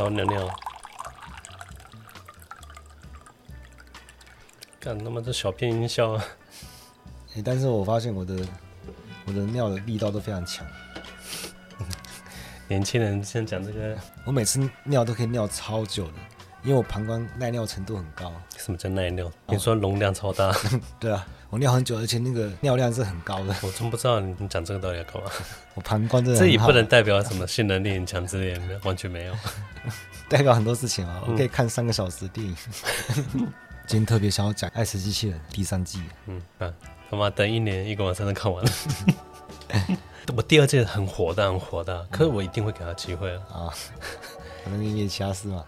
好尿尿。干他妈这小片音效啊！但是我发现我的我的尿的力道都非常强。年轻人先讲这个，我每次尿都可以尿超久的，因为我膀胱耐尿程度很高。什么叫耐尿？你说容量超大？对啊，我尿很久，而且那个尿量是很高的。我真不知道你你讲这个到底要干嘛？我膀胱真的，这也不能代表什么性能力很强之类的，完全没有。代表很多事情啊，我可以看三个小时的电影。今天特别想要讲《爱死机器人》第三季。嗯啊，他妈等一年一个晚上都看完了。我第二季很火的，很火的，可是我一定会给他机会啊！啊，可能因为其他事嘛？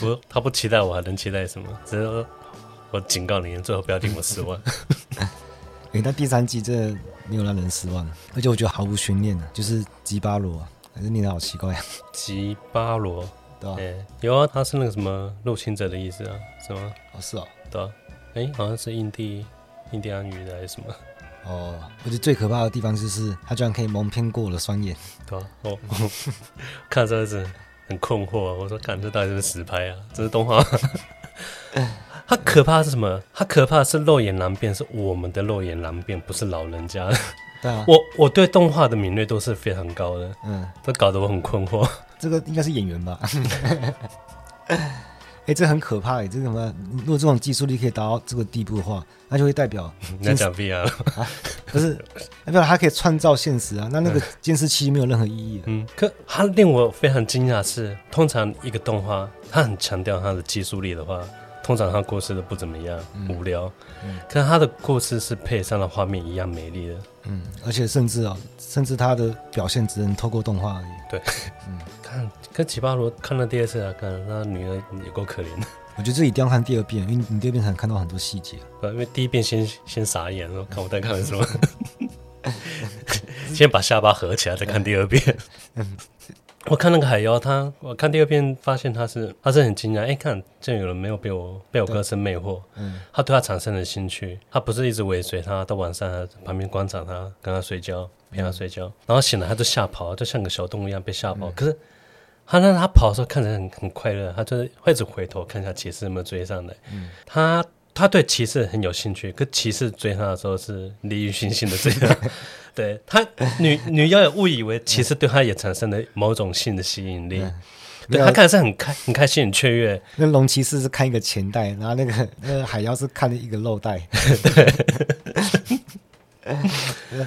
不，他不期待我，还能期待什么？只是说我警告你，最后不要令我失望。哎、欸，那第三季真的没有让人失望，而且我觉得毫无悬念的，就是吉巴罗，还是念的好奇怪啊！吉巴罗。对啊、欸，有啊，他是那个什么入侵者的意思啊，是吗？哦，是哦，对啊，哎、欸，好像是印第印第安语的还是什么？哦，我觉得最可怕的地方就是他居然可以蒙骗过我的双眼，对啊，哦，看这样子很困惑啊，我说看这到底是不是实拍啊？这是动画？他可怕的是什么？他可怕的是肉眼难辨，是我们的肉眼难辨，不是老人家。对啊，我我对动画的敏锐度是非常高的，嗯，这搞得我很困惑。这个应该是演员吧？哎、欸，这很可怕哎！这个什么？如果这种技术力可以达到这个地步的话，那就会代表 你在讲 VR 啊？不是，代表它可以创造现实啊？那那个监视器没有任何意义。嗯，可它令我非常惊讶的是，通常一个动画，它很强调它的技术力的话。通常他故事都不怎么样，嗯、无聊。嗯，可是他的故事是配上了画面一样美丽的。嗯，而且甚至啊、哦，甚至他的表现只能透过动画而已。对，嗯，看跟奇巴罗看了第二次啊，看那女儿也够可怜的。我觉得这一定要看第二遍，因为你第二遍才能看到很多细节。不，因为第一遍先先傻眼，看我在看的什么，先把下巴合起来再看第二遍。嗯 我看那个海妖，他我看第二遍发现他是他是很惊讶，哎，看竟然有人没有被我被我歌声魅惑，嗯，他对他产生了兴趣，他不是一直尾随他，到晚上旁边观察他，跟他睡觉，陪他睡觉，嗯、然后醒了他就吓跑，就像个小动物一样被吓跑。嗯、可是他让他跑的时候看着很很快乐，他就是会一直回头看一下骑士有没有追上来，嗯，他。他对骑士很有兴趣，可骑士追他的时候是利欲熏心的追他。对他女女妖也误以为其实对他也产生了某种性的吸引力，对他看的是很开很开心很雀跃。那龙骑士是看一个钱袋，然后那个那个海妖是看了一个肉袋。对。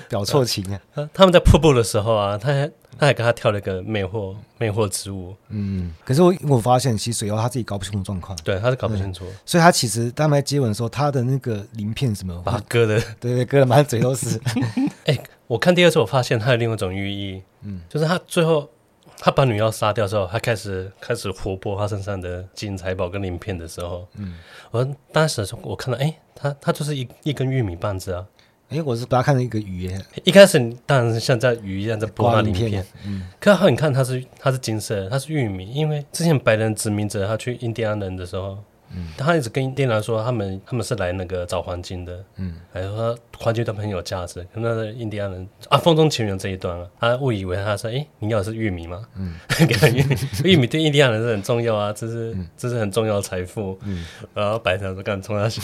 表错情啊！他们在瀑布的时候啊，他还他还跟他跳了一个魅惑魅惑之舞。嗯，可是我我发现，其实水妖他自己搞不清楚状况。对，他是搞不清楚，所以他其实他们在接吻的时候，他的那个鳞片什么，把他割的，对对，割的满嘴都是。哎、欸，我看第二次，我发现他有另外一种寓意，嗯，就是他最后他把女妖杀掉之后，他开始开始活泼他身上的金银财宝跟鳞片的时候，嗯，我当时我看到，哎、欸，他他就是一一根玉米棒子啊。哎、欸，我是把它看成一个鱼耶。一开始当然是像在鱼一样在播那鳞片，嗯，可后你看它是它是金色，它是玉米，因为之前白人殖民者他去印第安人的时候。嗯，他一直跟店员说，他们他们是来那个找黄金的，嗯，还说黄金都很有价值。那个印第安人啊，风中情缘这一段啊，他误以为他说，哎、欸，你要的是玉米吗？嗯，给他玉米，玉米对印第安人是很重要啊，这是、嗯、这是很重要的财富。嗯，然后白人说干冲他笑，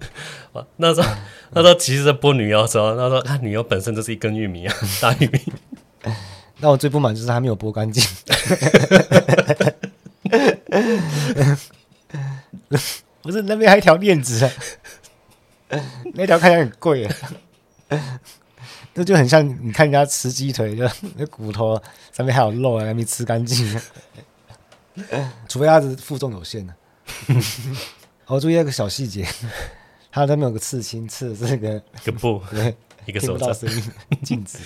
那时候那时候其实在剥女妖的时候，他说看女妖本身就是一根玉米啊，大玉米。那我最不满就是他没有剥干净。不是那边还有一条链子，那条看起来很贵。啊，这就很像你看人家吃鸡腿，就 那骨头上面还有肉啊，还没吃干净，除非他是负重有限的。我注意一个小细节，他那边有个刺青，刺的是那个一个布，对，一个手听不到声音，镜子，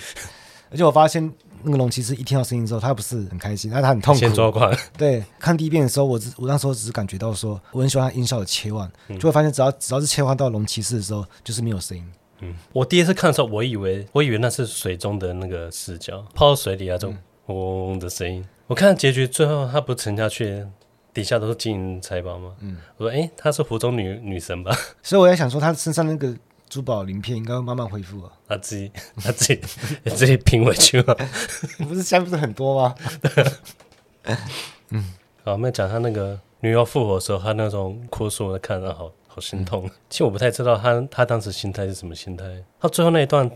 而且我发现。那个龙骑士一听到声音之后，他不是很开心，但他很痛苦。先抓狂。对，看第一遍的时候，我只我那时候只是感觉到说，我很喜欢他音效的切换，嗯、就会发现只要只要是切换到龙骑士的时候，就是没有声音。嗯，我第一次看的时候，我以为我以为那是水中的那个视角，泡到水里那种嗡嗡嗡的声音。嗯、我看结局最后他不沉下去，底下都是金银财宝吗？嗯，我说哎，她是湖中女女神吧？所以我在想说，她身上那个。珠宝鳞片应该会慢慢恢复啊！他自己 他自己 自己拼回去了，不是现在不是很多吗？嗯，好，我们讲他那个女妖复活的时候，他那种哭诉，我看到好好心痛。嗯、其实我不太知道他他当时心态是什么心态。他最后那一段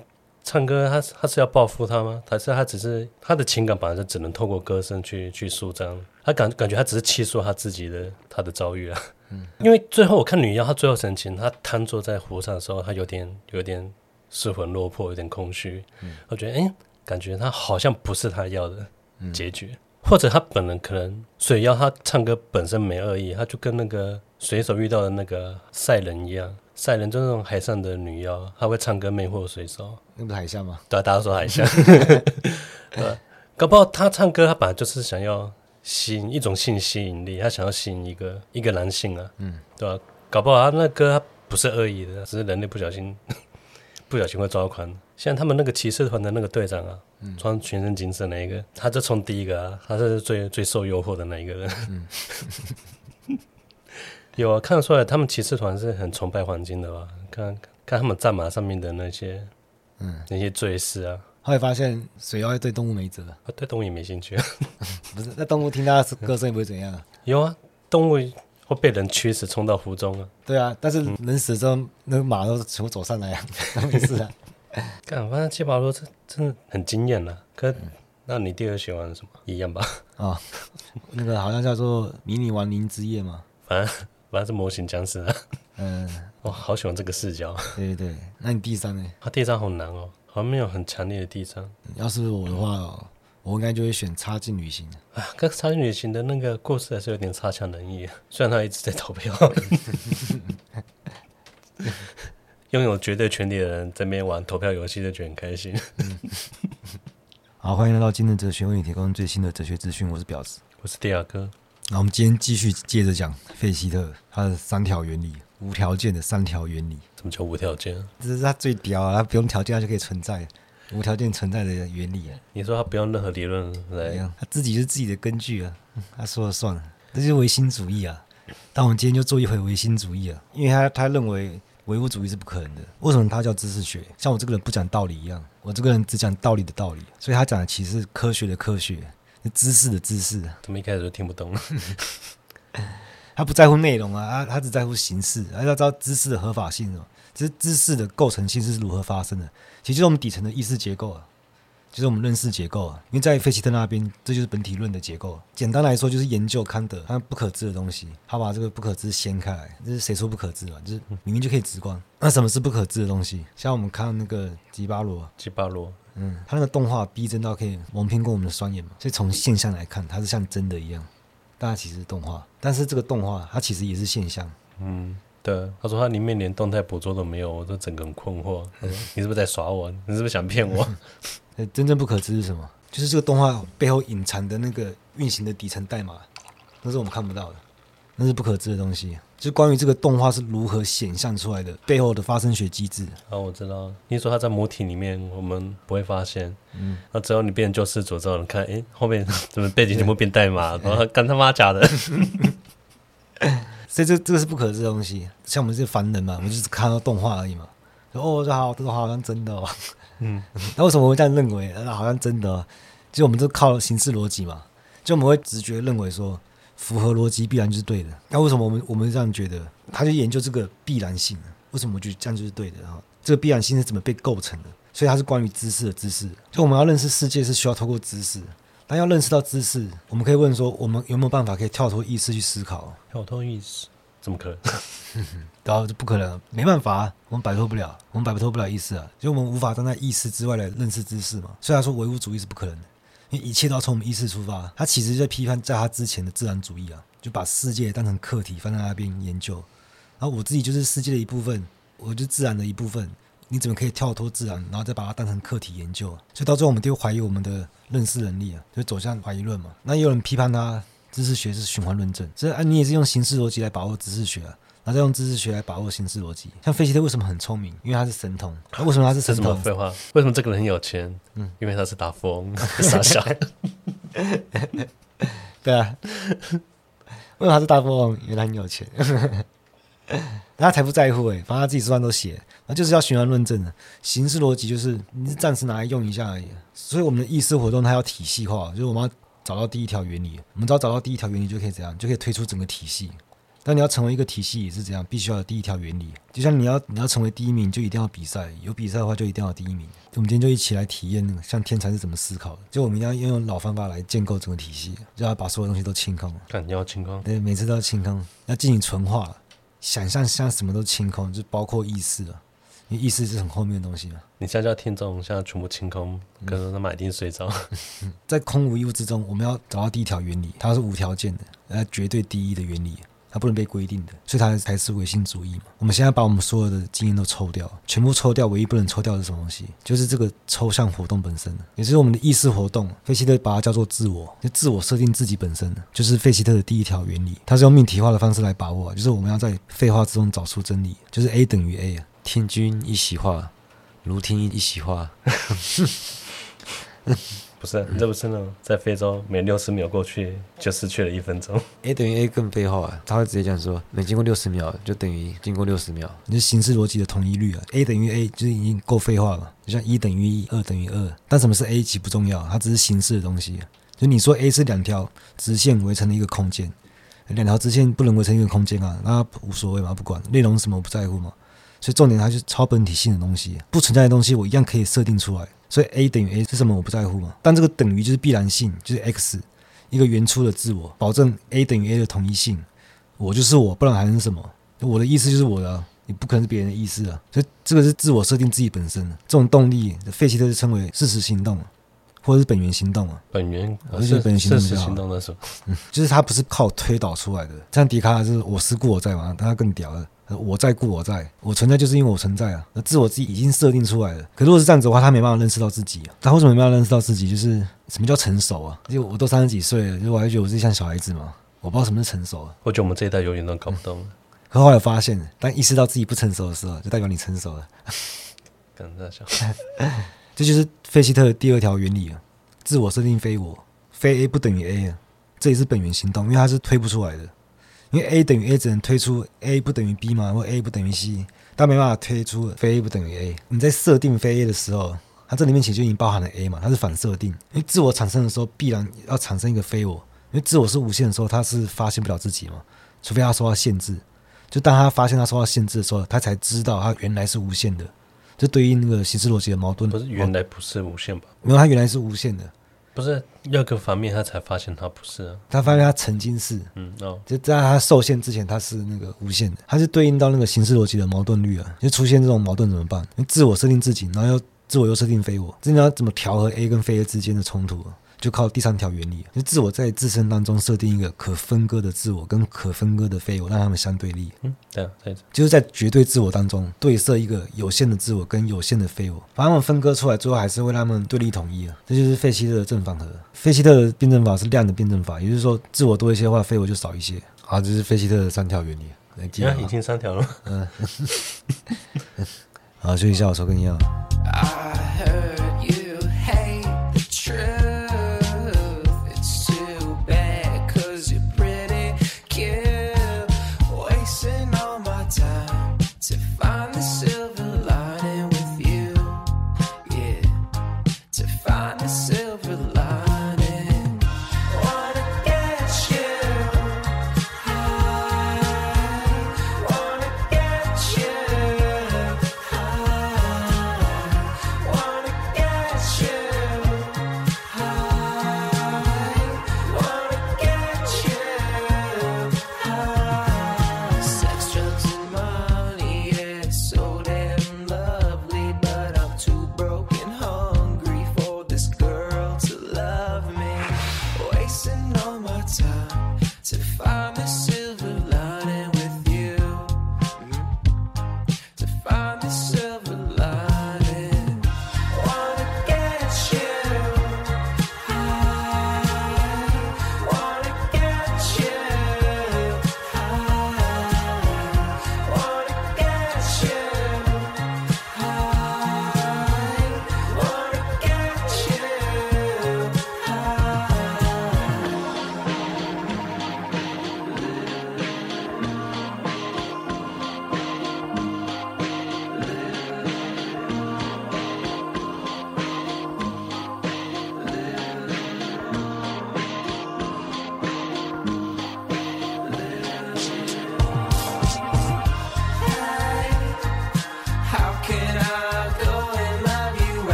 唱歌，他他是要报复他吗？还是他只是他的情感本来就只能透过歌声去去舒张？他感感觉他只是倾诉他自己的他的遭遇啊。嗯，因为最后我看女妖，她最后神情，她瘫坐在湖上的时候，她有点有点失魂落魄，有点空虚。嗯，我觉得哎、欸，感觉她好像不是她要的结局。嗯或者她本人可能水妖，她唱歌本身没恶意，她就跟那个水手遇到的那个赛人一样，赛人就是那种海上的女妖，她会唱歌魅惑水手。那不是海象吗？对，大家说海象。呃，搞不好她唱歌，她本来就是想要吸引一种性吸引力，他想要吸引一个一个男性啊，嗯，对吧？搞不好他那歌他不是恶意的，只是人类不小心 不小心会抓狂。像他们那个骑士团的那个队长啊，嗯、穿全身金色那一个，他就从第一个啊，他是最最受诱惑的那一个人。嗯、有啊，看得出来他们骑士团是很崇拜黄金的吧？看看他们战马上面的那些，嗯，那些坠饰啊。后来发现水妖对动物没辙，对动物也没兴趣。啊。不是，那动物听他的歌声也不会怎样啊？有啊，动物会被人驱使冲到湖中啊。对啊，但是人死之后，嗯、那个马都全部走上来啊，没事啊。干，反正七宝说这真的很惊艳了。可，那你第二喜欢什么？一样吧？啊、哦，那个好像叫做迷你亡灵之夜嘛。反正反正是模型僵尸啊。嗯，我好喜欢这个视角。对对对，那你第三呢？他、啊、第三好难哦，好像没有很强烈的第三。要是我的话，哦，我应该就会选插进旅行。啊，跟插进旅行的那个故事还是有点差强人意。虽然他一直在投票。拥有绝对权力的人在边玩投票游戏就觉得很开心。好，欢迎来到今日哲学，为你提供最新的哲学资讯。我是表子，我是迪亚哥。那我们今天继续接着讲费希特他的三条原理，无条件的三条原理。什么叫无条件？这是他最屌啊！他不用条件他就可以存在，无条件存在的原理啊！你说他不用任何理论来，他自己是自己的根据啊，他说了算了，这就是唯心主义啊！但我们今天就做一回唯心主义啊，因为他他认为。唯物主义是不可能的。为什么他叫知识学？像我这个人不讲道理一样，我这个人只讲道理的道理。所以他讲的其实是科学的科学，知识的知识。怎么一开始就听不懂了？他不在乎内容啊，他他只在乎形式。他要知道知识的合法性哦，其实知识的构成性是如何发生的？其实就是我们底层的意识结构啊。就是我们认识结构啊，因为在费希特那边，这就是本体论的结构。简单来说，就是研究康德他不可知的东西，他把这个不可知掀开来。这是谁说不可知嘛？就是明明就可以直观。那什么是不可知的东西？像我们看那个吉巴罗，吉巴罗，嗯，他那个动画逼真到可以蒙骗过我们的双眼嘛？所以从现象来看，它是像真的一样，但它其实是动画。但是这个动画它其实也是现象。嗯，对。他说他里面连动态捕捉都没有，我都整个很困惑。你是不是在耍我？你是不是想骗我？真正不可知是什么？就是这个动画背后隐藏的那个运行的底层代码，那是我们看不到的，那是不可知的东西。就是关于这个动画是如何显像出来的背后的发生学机制。啊，我知道。你说它在母体里面，我们不会发现。嗯。那只要你变成救世主之后，你看，哎，后面怎么背景全部变代码？然后干他妈假的。所以这这个是不可知的东西。像我们这些凡人嘛，我们就是看到动画而已嘛。说哦，这好，这个好像真的哦。嗯，那为什么会这样认为？那好像真的，就我们都靠形式逻辑嘛，就我们会直觉认为说，符合逻辑必然就是对的。那为什么我们我们这样觉得？他就研究这个必然性，为什么我觉得这样就是对的？哈，这个必然性是怎么被构成的？所以它是关于知识的知识。就我们要认识世界是需要透过知识，但要认识到知识，我们可以问说，我们有没有办法可以跳脱意识去思考？跳脱意识。怎么可能？然后就不可能，没办法啊，我们摆脱不了，我们摆脱不了意识啊，就我们无法站在意识之外来认识知识嘛。虽然说唯物主义是不可能的，因为一切都要从我们意识出发。他其实在批判在他之前的自然主义啊，就把世界当成客体放在那边研究。然后我自己就是世界的一部分，我就自然的一部分。你怎么可以跳脱自然，然后再把它当成客体研究？所以到最后我们就怀疑我们的认识能力啊，就走向怀疑论嘛。那也有人批判他。知识学是循环论证，这啊，你也是用形式逻辑来把握知识学啊，然后再用知识学来把握形式逻辑。像费希特为什么很聪明？因为他是神童。为什么他是神童？废话。为什么这个人很有钱？嗯，因为他是大富翁，傻笑。对啊，为什么他是大富翁？因为他很有钱。他才不在乎哎，反正他自己书上都写，那就是要循环论证的。形式逻辑就是你是暂时拿来用一下而已。所以我们的意识活动它要体系化，就是我们要。找到第一条原理。我们只要找到第一条原理，就可以怎样？就可以推出整个体系。但你要成为一个体系也是这样？必须要有第一条原理。就像你要你要成为第一名，就一定要比赛。有比赛的话，就一定要第一名。我们今天就一起来体验，像天才是怎么思考的。就我们一定要用老方法来建构整个体系，就要把所有东西都清空。看你要清空，对，每次都要清空，要进行纯化。想象像什么都清空，就包括意识了。因为意识是很后面的东西嘛。你现在叫听众现在全部清空，可能他们一定睡着。在空无一物之中，我们要找到第一条原理，它是无条件的，呃，绝对第一的原理。它不能被规定的，所以它才是唯心主义嘛。我们现在把我们所有的经验都抽掉，全部抽掉，唯一不能抽掉的是什么东西？就是这个抽象活动本身，也就是我们的意识活动。费希特把它叫做自我，就自我设定自己本身，就是费希特的第一条原理。它是用命题化的方式来把握，就是我们要在废话之中找出真理，就是 A 等于 A 啊。听君一席话，如听一席话。不是，你这不是呢？在非洲，每六十秒过去就失去了一分钟。A 等于 A 更废话啊，他会直接讲说，每经过六十秒就等于经过六十秒，你是形式逻辑的统一律啊。A 等于 A 就已经够废话了，就像一等于一，二等于二。但什么是 A 其实不重要，它只是形式的东西。就你说 A 是两条直线围成的一个空间，两条直线不能围成一个空间啊，那无所谓嘛，不管内容什么不在乎嘛。所以重点它就是超本体性的东西，不存在的东西我一样可以设定出来。所以 A 等于 A 是什么？我不在乎嘛。但这个等于就是必然性，就是 X 一个原初的自我，保证 A 等于 A 的同一性。我就是我，不然还是什么？我的意思就是我的，你不可能是别人的意思啊。所以这个是自我设定自己本身的这种动力，费希特就称为事实行动，或者是本源行动啊。本源，而且本源行动事实行动的时候，嗯，就是它不是靠推导出来的。像笛卡尔是我思故我在嘛，他更屌了。我在故我在，我存在就是因为我存在啊。那自我自己已经设定出来了。可如果是这样子的话，他没办法认识到自己啊。他为什么没办法认识到自己？就是什么叫成熟啊？因为我都三十几岁了，就我还觉得我自己像小孩子嘛。我不知道什么是成熟啊。我觉得我们这一代永远都搞不懂。可后来发现，当意识到自己不成熟的时候，就代表你成熟了。跟着笑。这就是费希特的第二条原理啊。自我设定非我，非 A 不等于 A 啊。这也是本源行动，因为它是推不出来的。因为 A 等于 A 只能推出 A 不等于 B 嘛，或 A 不等于 C，但没办法推出非 A 不等于 A。你在设定非 A 的时候，它这里面其实就已经包含了 A 嘛，它是反设定。因为自我产生的时候，必然要产生一个非我。因为自我是无限的时候，它是发现不了自己嘛，除非它受到限制。就当他发现他受到限制的时候，他才知道他原来是无限的。这对应那个形式逻辑的矛盾。不是原来不是无限吧？没有，他原来是无限的。不是要个方面，他才发现他不是啊。他发现他曾经是，嗯哦，就在他受限之前，他是那个无限的。他是对应到那个形式逻辑的矛盾律啊。就出现这种矛盾怎么办？自我设定自己，然后又自我又设定非我，这你要怎么调和 A 跟非 A 之间的冲突啊？就靠第三条原理，就自我在自身当中设定一个可分割的自我跟可分割的非我，让他们相对立。嗯，对啊，对，就是在绝对自我当中对设一个有限的自我跟有限的非我，把他们分割出来，最后还是会让他们对立统一啊。这就是费希特的正反合。费希特的辩证法是量的辩证法，也就是说，自我多一些的话，非我就少一些。好，这是费希特的三条原理。来已经三条了。嗯。好，休息一下，我抽根烟。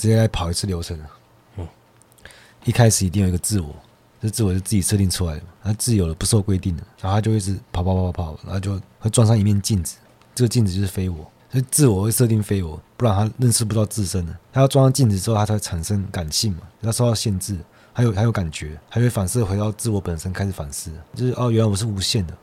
直接来跑一次流程。嗯，一开始一定有一个自我，这自我是自己设定出来的，他自由的不受规定的，然后他就一直跑跑跑跑跑，然后就会撞上一面镜子，这个镜子就是非我，所以自我会设定非我，不然他认识不到自身的。他要撞上镜子之后，他才会产生感性嘛，他受到限制，还有还有感觉，还会反射回到自我本身开始反思，就是哦，原来我是无限的。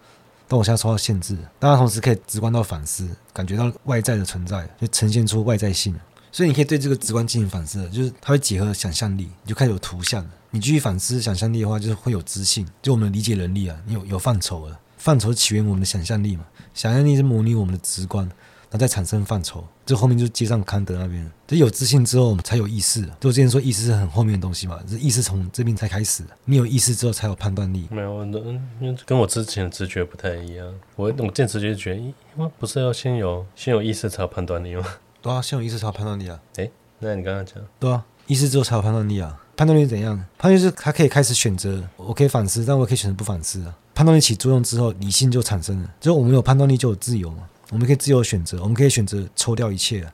但我现在受到限制，但它同时可以直观到反思，感觉到外在的存在，就呈现出外在性。所以你可以对这个直观进行反思，就是它会结合想象力，你就开始有图像了。你继续反思想象力的话，就是会有知性，就我们理解能力啊，你有有范畴了。范畴起源于我们的想象力嘛，想象力是模拟我们的直观。然后再产生范畴，这后面就接上康德那边。这有自信之后，我们才有意识。就之前说，意识是很后面的东西嘛，这意识从这边才开始。你有意识之后，才有判断力。没有，嗯，跟我之前的直觉不太一样。我我见直觉觉得，咦，不是要先有先有意识才有判断力吗？对啊，先有意识才有判断力啊。诶，那你刚刚讲，对啊，意识之后才有判断力啊。判断力是怎样？判断力是他可以开始选择，我可以反思，但我可以选择不反思啊。判断力起作用之后，理性就产生了。就我们有判断力，就有自由嘛。我们可以自由选择，我们可以选择抽掉一切，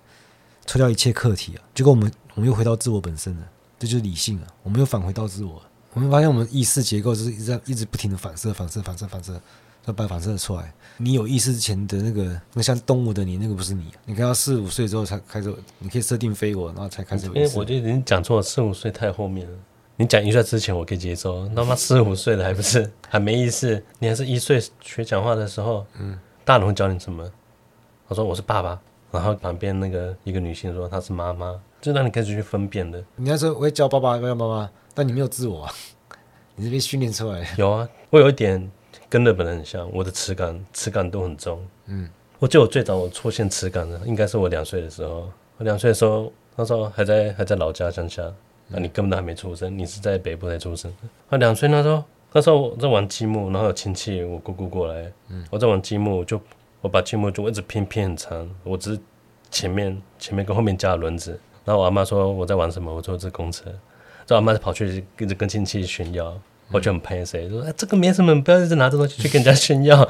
抽掉一切课题啊，结果我们我们又回到自我本身了，这就是理性啊，我们又返回到自我。我们发现我们意识结构就是一直在一直不停的反射、反射、反射、反射，要把反射出来。你有意识之前的那个，那像动物的你，那个不是你。你看到四五岁之后才开始，你可以设定非我，然后才开始。因为我觉得你讲错了，四五岁太后面了。你讲一岁之前我可以接受，他妈四五岁了还不是还没意识？你还是一岁学讲话的时候，嗯，大人会教你什么？我说我是爸爸，然后旁边那个一个女性说她是妈妈，就让你开始去分辨的。你要说我会叫爸爸，会叫妈妈，但你没有自我啊，你是被训练出来的。有啊，我有一点跟日本人很像，我的耻感耻感都很重。嗯，我记得我最早我出现耻感的，应该是我两岁的时候。我两岁的时候，那时候还在还在老家乡下，那你根本都还没出生，你是在北部才出生。我两岁那时候，那时候我在玩积木，然后有亲戚我姑姑过来，嗯，我在玩积木就。我把积木就一直拼拼很长，我只是前面前面跟后面加了轮子。然后我阿妈说我在玩什么，我说这公车。这我阿妈就跑去一直跟亲戚炫耀，我就很喷谁说哎这个没什么，不要一直拿这东西去跟人家炫耀。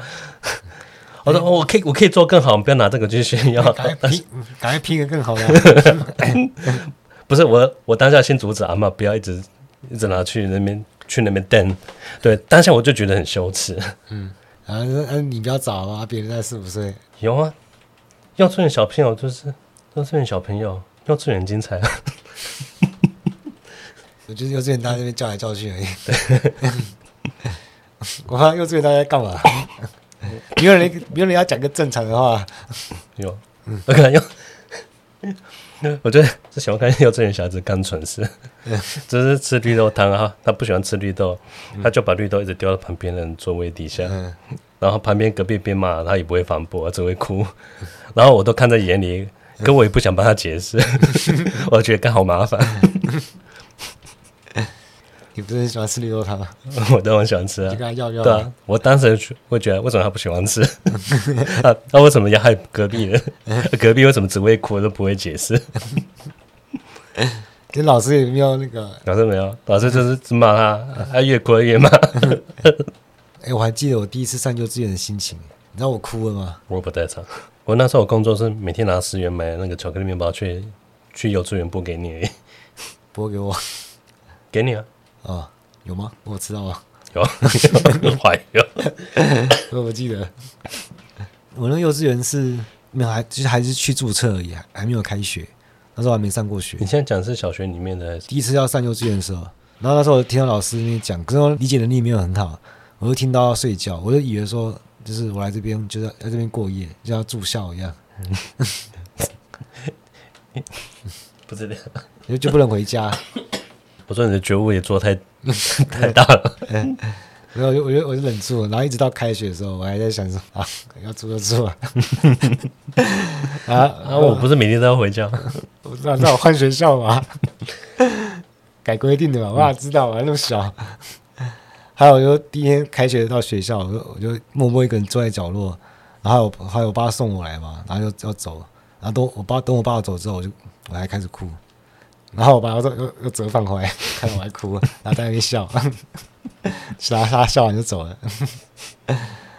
我说我可以我可以做更好，不要拿这个去炫耀。赶快拼，赶快拼个更好的。不是我我当下先阻止阿妈不要一直一直拿去那边去那边蹬。对，当下我就觉得很羞耻。嗯。啊，嗯，你比较早啊，别人在四五岁。有啊，幼稚园小朋友就是幼稚园小朋友，幼稚园精彩啊。我就是幼稚园大家那边叫来叫去而已。我看幼稚园大家在干嘛？没有人，没有人要讲个正常的话。有，我可能有。我觉得是喜欢看幼稚园小孩子干蠢事，只是吃绿豆汤啊，他不喜欢吃绿豆，他就把绿豆一直丢到旁边人座位底下，然后旁边隔壁边骂他也不会反驳，只会哭，然后我都看在眼里，可我也不想帮他解释，我觉得刚好麻烦。你不是很喜欢吃绿豆汤吗？我当然喜欢吃啊。你跟他要要。对啊，我当时会觉得，为什么他不喜欢吃？那 那为什么要害隔壁人？隔壁为什么只会哭都不会解释？跟老师也没有那个。老师没有，老师就是只骂他，他越哭越骂。哎，我还记得我第一次上幼稚园的心情，你知道我哭了吗？我不在场。我那时候我工作是每天拿十元买那个巧克力面包去去幼稚园拨给你，拨给我，给你啊。啊、有吗？我知道啊？有，怀 有，我不记得。我那幼稚园是没有，还其实还是去注册而已，还没有开学。那时候还没上过学。你现在讲是小学里面的？第一次要上幼稚园的时候，然后那时候我听到老师那边讲，可是我理解能力没有很好，我就听到要睡觉，我就以为说就是我来这边就是在这边过夜，就像住校一样。不知道，就就不能回家。我说你的觉悟也做太 太大了，没有，我就我就我就忍住了，然后一直到开学的时候，我还在想说啊，要住就住啊，啊，啊，我不是每天都要回家，我知道，那我换学校嘛，改规定的嘛，我哪知道啊，那么小。还有就第一天开学到学校，我就我就默默一个人坐在角落，然后还有我爸送我来嘛，然后就要走，然后等我爸等我爸走之后，我就我还开始哭。然后我把我说又又折返回来，看到我还哭，然后在那边笑，是 他他笑完就走了。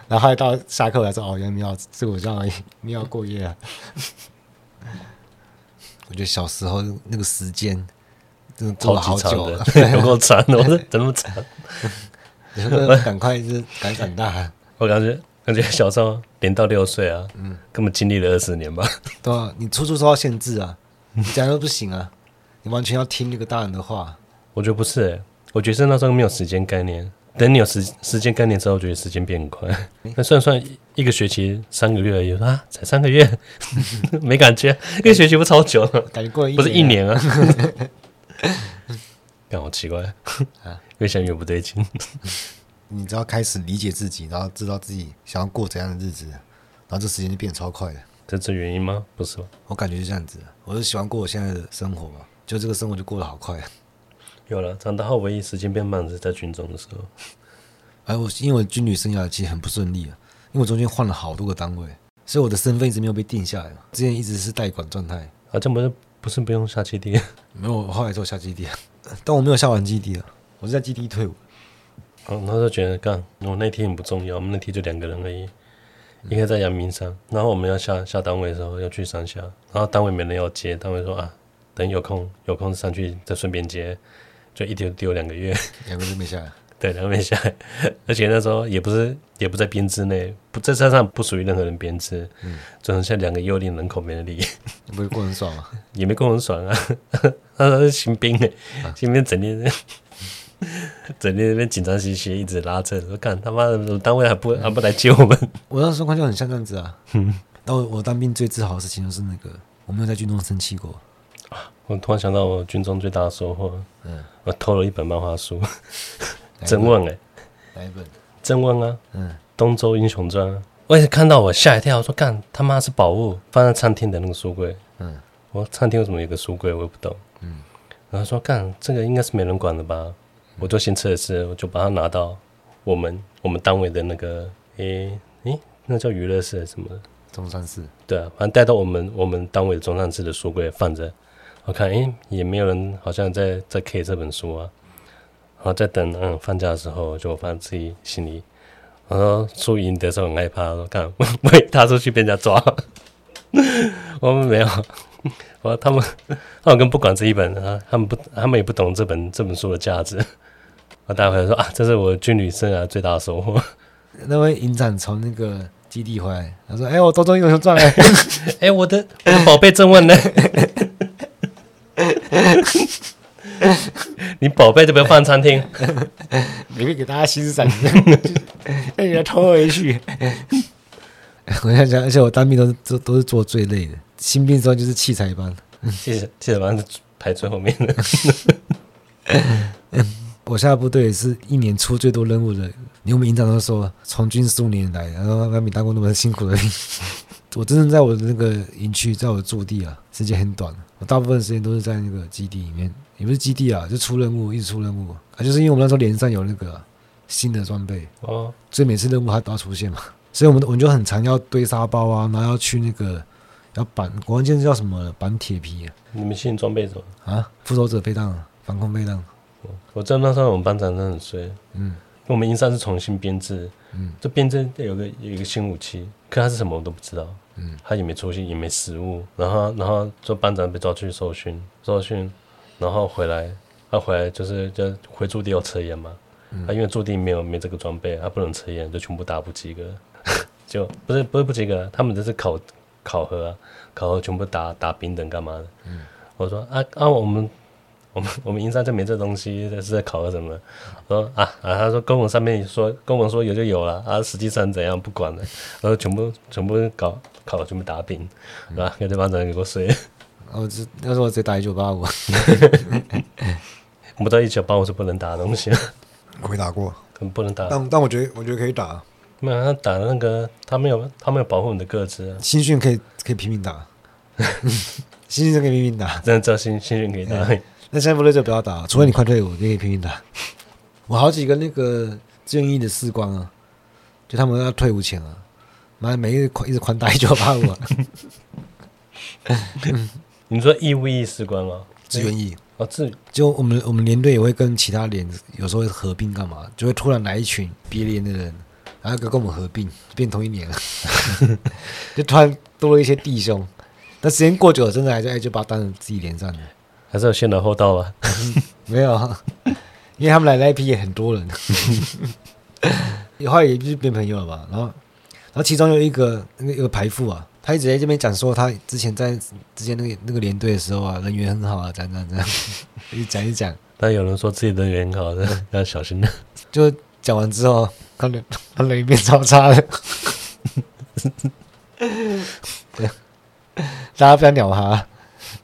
然后后来到下课来说：“哦，原来你要睡午觉而已，你要过夜啊。”我觉得小时候那个时间真的过超了好久 了，，有够长的，我说怎么长？赶快就是赶紧长大。我感觉感觉小时候零到六岁啊，嗯，根本经历了二十年吧。对啊，你处处受到限制啊，你讲又不行啊，你完全要听这个大人的话。我觉得不是、欸，我觉得是那时候没有时间概念。等你有时时间概念之后，我觉得时间变很快。那算算一个学期三个月而已，啊，才三个月，没感觉。一个学期不超久了，感觉过了一不是一年啊年啊？干好奇怪啊，越想越不对劲。你只要开始理解自己，然后知道自己想要过怎样的日子，然后这时间就变超快了。这是原因吗？不是吧？我感觉是这样子，我是喜欢过我现在的生活嘛，就这个生活就过得好快。有了，长大后唯一时间变慢是在军中的时候。哎我因为我军旅生涯其实很不顺利啊，因为我中间换了好多个单位，所以我的身份一直没有被定下来。之前一直是代管状态，啊，这不是不是不用下基地？没有，我后来做下基地啊，但我没有下完基地啊，我是在基地退伍。哦，那时候觉得干，我那天很不重要，我们那天就两个人而已，一个在阳明山，然后我们要下下单位的时候要去山下，然后单位没人要接，单位说啊，等有空有空上去再顺便接，就一丢丢两个月，两个月没下来。对，两个没下来，而且那时候也不是也不在编制内，不在山上不属于任何人编制，嗯，就剩下两个幽灵人口没人理，不是过很爽啊？也没过很爽啊，他是新兵哎，新兵整天。整天那边紧张兮兮，一直拉扯，说干他妈的，单位还不还不来接我们？我那时候状况就很像这样子啊。嗯，然后我当兵最自豪的事情就是那个，我没有在军中生气过。我突然想到我军中最大的收获，嗯，我偷了一本漫画书，真问哎，哪一本？真问啊，嗯，《东周英雄传》。我也是看到我吓一跳，我说干他妈是宝物，放在餐厅的那个书柜。嗯，我餐厅为什么有个书柜？我也不懂。嗯，然后说干这个应该是没人管的吧？我就先测试，我就把它拿到我们我们单位的那个诶诶、欸欸，那叫娱乐室什么？中山市。对啊，反正带到我们我们单位的中山市的书柜放着。我看诶、欸，也没有人好像在在 K 这本书啊。然后在等嗯放假的时候，就发现自己心里，然后输赢的时候很害怕，说看喂 他出去被人家抓。我们没有。我他们他们更不管这一本啊，他们不他们也不懂这本这本书的价值。我带回来说啊，这是我军旅生涯最大的收获。那位营长从那个基地回来，他说：“哎、欸，我东周英雄传哎，哎，我的我的宝贝正问呢？你宝贝就不要放餐厅，你可以给大家欣赏，让你来偷回去。我想想，而且我当兵都是都都是做最累的，新兵时候就是器材班，器材器材班是排最后面的。我下部队是一年出最多任务的，连我们营长都说，从军十五年来，然后还没当过那么辛苦的兵。我真正在我的那个营区，在我的驻地啊，时间很短，我大部分时间都是在那个基地里面，也不是基地啊，就出任务，一直出任务。啊，就是因为我们那时候连上有那个、啊、新的装备。哦，所以每次任务它都要出现嘛，所以我们我们就很常要堆沙包啊，然后要去那个要绑，关键是叫什么板铁皮啊？你们新装备什么？啊？复仇者飞弹，防空飞弹。我知道那时候我们班长真的很衰，嗯，我们营上是重新编制，嗯，这编制有个有一个新武器，可他是什么我都不知道，嗯，他也没出现，也没实物，然后然后就班长被抓去受训，受训，然后回来，他回来就是就回驻地要测验嘛，他因为驻地没有没这个装备，他不能测验，就全部打不及格，就不是不是不及格，他们这是考考核啊，考核全部打打平等干嘛的，嗯，我说啊啊我们。我们我们营山就没这东西，这是在考核什么？说啊啊，他说公文上面说公文说有就有了啊，实际上怎样不管了，然后全部全部搞考全部打饼，是吧？给这班长给我睡。哦，这要是我直接打一九八五，我不知道一九八五是不能打的东西。我没打过，不能打。但但我觉得我觉得可以打。没有他打那个，他没有他没有保护你的个子。新训可以可以拼命打，新训可以拼命打，真的知道新新训可以打。那现在部队就不要打，除非你快退伍，你可以拼命打。我好几个那个志愿役的士官啊，就他们要退伍前啊，妈每一个一直狂打一九八五啊。你说义务役士官吗？志愿役哦，志就我们我们连队也会跟其他连有时候会合并干嘛，就会突然来一群别连的人，然后跟我们合并变同一年了，就突然多了一些弟兄。但时间过久了，真的还是哎，就把他当成自己连上了，还是有先来后到吧？没有，因为他们来那一批也很多人，后来也就变朋友了吧。然后，然后其中有一个那个一个排副啊，他一直在这边讲说，他之前在之前那个那个连队的时候啊，人缘很好啊，这样这样这样，一讲一讲。但有人说自己人缘很好，要小心的。就讲完之后，他人他人缘变超差的。对，大家不要鸟他，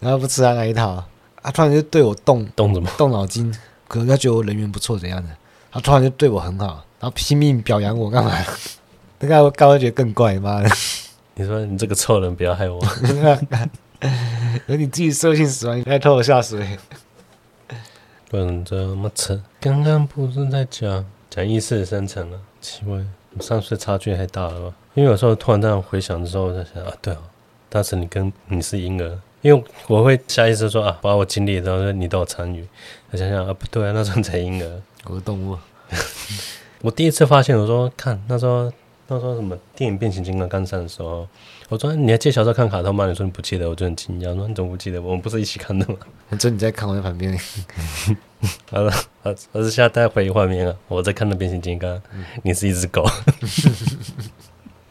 然后不吃他那一套，他突然就对我动动什么动脑筋，可能他觉得我人缘不错怎样的，他突然就对我很好，然后拼命表扬我干嘛？那个高会觉得更怪，妈的！你说你这个臭人不要害我，有你自己兽性死亡，你还拖我下水，不能这么扯。刚刚不是在讲讲意识的生成了，奇怪，三岁差距还大了吧？因为有时候突然这样回想的时候，我在想啊，对哦，当时你跟你是婴儿，因为我会下意识说啊，把我经历的东西你都有参与。我想想啊，不对啊，那时候才婴儿，我是动物。我第一次发现，我说看那时候那时候什么电影《变形金刚》刚上的时候，我说你还记得小时候看卡通吗？你说你不记得，我就很惊讶。我说你怎么不记得？我们不是一起看的吗？反正你在看，我在旁边。好了，我我是现在带回忆画面啊，我在看那变形金刚，嗯、你是一只狗。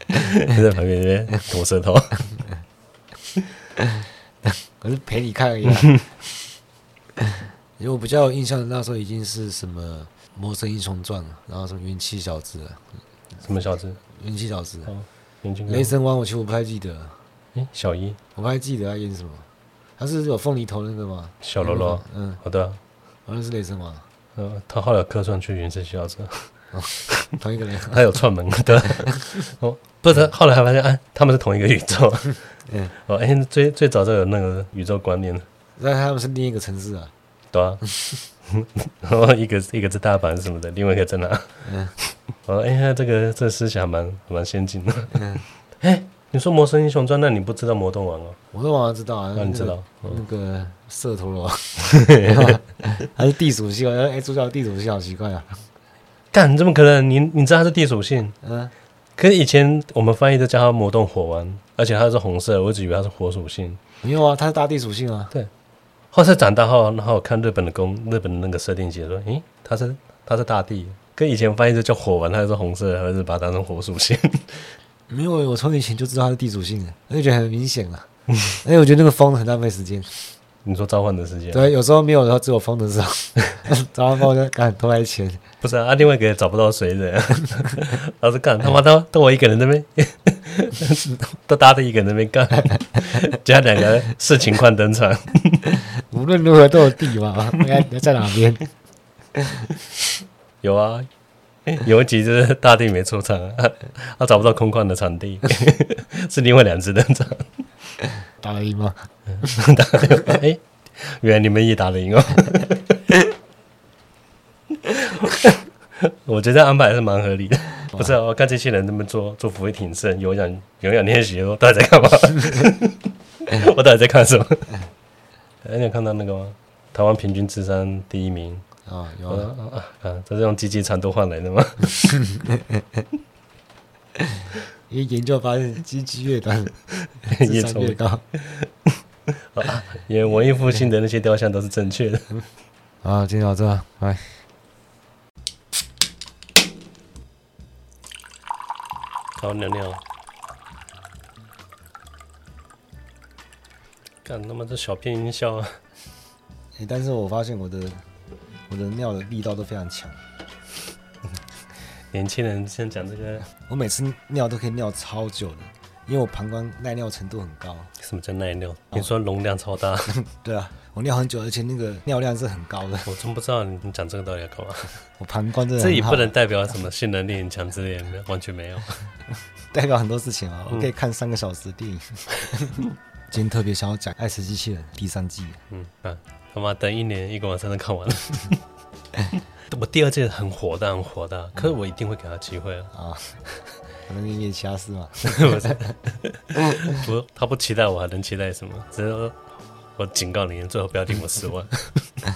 在旁边吐舌头，我是陪你看而已、啊。因为我比较有印象的那时候已经是什么《魔神英雄传》了，然后什么元气小子，什么小子？元气小子。哦，雷神王我其实我不太记得。诶，小一，我不太记得他演什么。他是有凤梨头那个吗？小喽啰。嗯，好的。好像是雷神王。嗯，他后来客串去元气小子。哦，同一个人，他有串门对。哦，不是，后来还发现，哎，他们是同一个宇宙。嗯，哦，哎，最最早就有那个宇宙观念了。那他们是另一个城市啊？对啊。然后一个一个在大阪什么的，另外一个在哪？嗯。哦，哎呀，这个这个思想蛮蛮先进的。嗯。哎，你说《魔神英雄传》，那你不知道魔动王哦？魔动王知道啊，那你知道那个色陀螺？还是地属性？哎，主角地属性好奇怪啊。干，怎么可能？你你知道它是地属性？嗯，可是以前我们翻译都叫它魔动火丸，而且它是红色，我一直以为它是火属性。没有啊，它是大地属性啊。对，后来长大后，然后我看日本的公日本的那个设定解说，诶，它是它是大地，跟以前翻译就叫火丸，它是红色，还是把它当成火属性？没有，我从以前就知道它是地属性的，而且觉得很明显了。而且，我觉得那个风很浪费时间。你说召唤的时间？对，有时候没有然后，只有风的时候，召唤风就赶偷来钱。不是啊，啊另外一个也找不到谁的，老是干他妈都都我一个人那边，都搭着一个人那边干，加两个视情况登场。无论如何都有地嘛，你看你在哪边？有啊，有一集就是大地没出场，他找不到空旷的场地，是另外两只登场。打得赢吗？打得赢？哎、欸，原来你们也打得赢哦。我觉得安排还是蛮合理的。不是、啊，我看这些人他们做做俯卧撑、有氧有氧练习，我到底在干嘛？我到底在看什么？哎，你有看到那个吗？台湾平均智商第一名啊？有啊啊啊！这是用积极长度换来的吗？因为研究发现，鸡鸡越短，智商越高。因为文艺复兴的那些雕像都是正确的。好，今天到这，拜。好尿尿。干他妈这小片音效啊！欸，但是我发现我的我的尿的力道都非常强。年轻人先讲这个，我每次尿都可以尿超久的，因为我膀胱耐尿程度很高。什么叫耐尿？你说容量超大？对啊，我尿很久，而且那个尿量是很高的。我真不知道你讲这个到底要干嘛。我膀胱真的，这也不能代表什么性能力很强之类的，完全没有。代表很多事情啊，我可以看三个小时的电影。今天特别想要讲《爱死机器人》第三季。嗯啊，他妈等一年一个晚上都看完了。我第二届很火的，很火的，可是我一定会给他机会啊！啊，可能你也其他事嘛？不，他不期待我，还能期待什么？只是我警告你，最后不要令我失望。哎、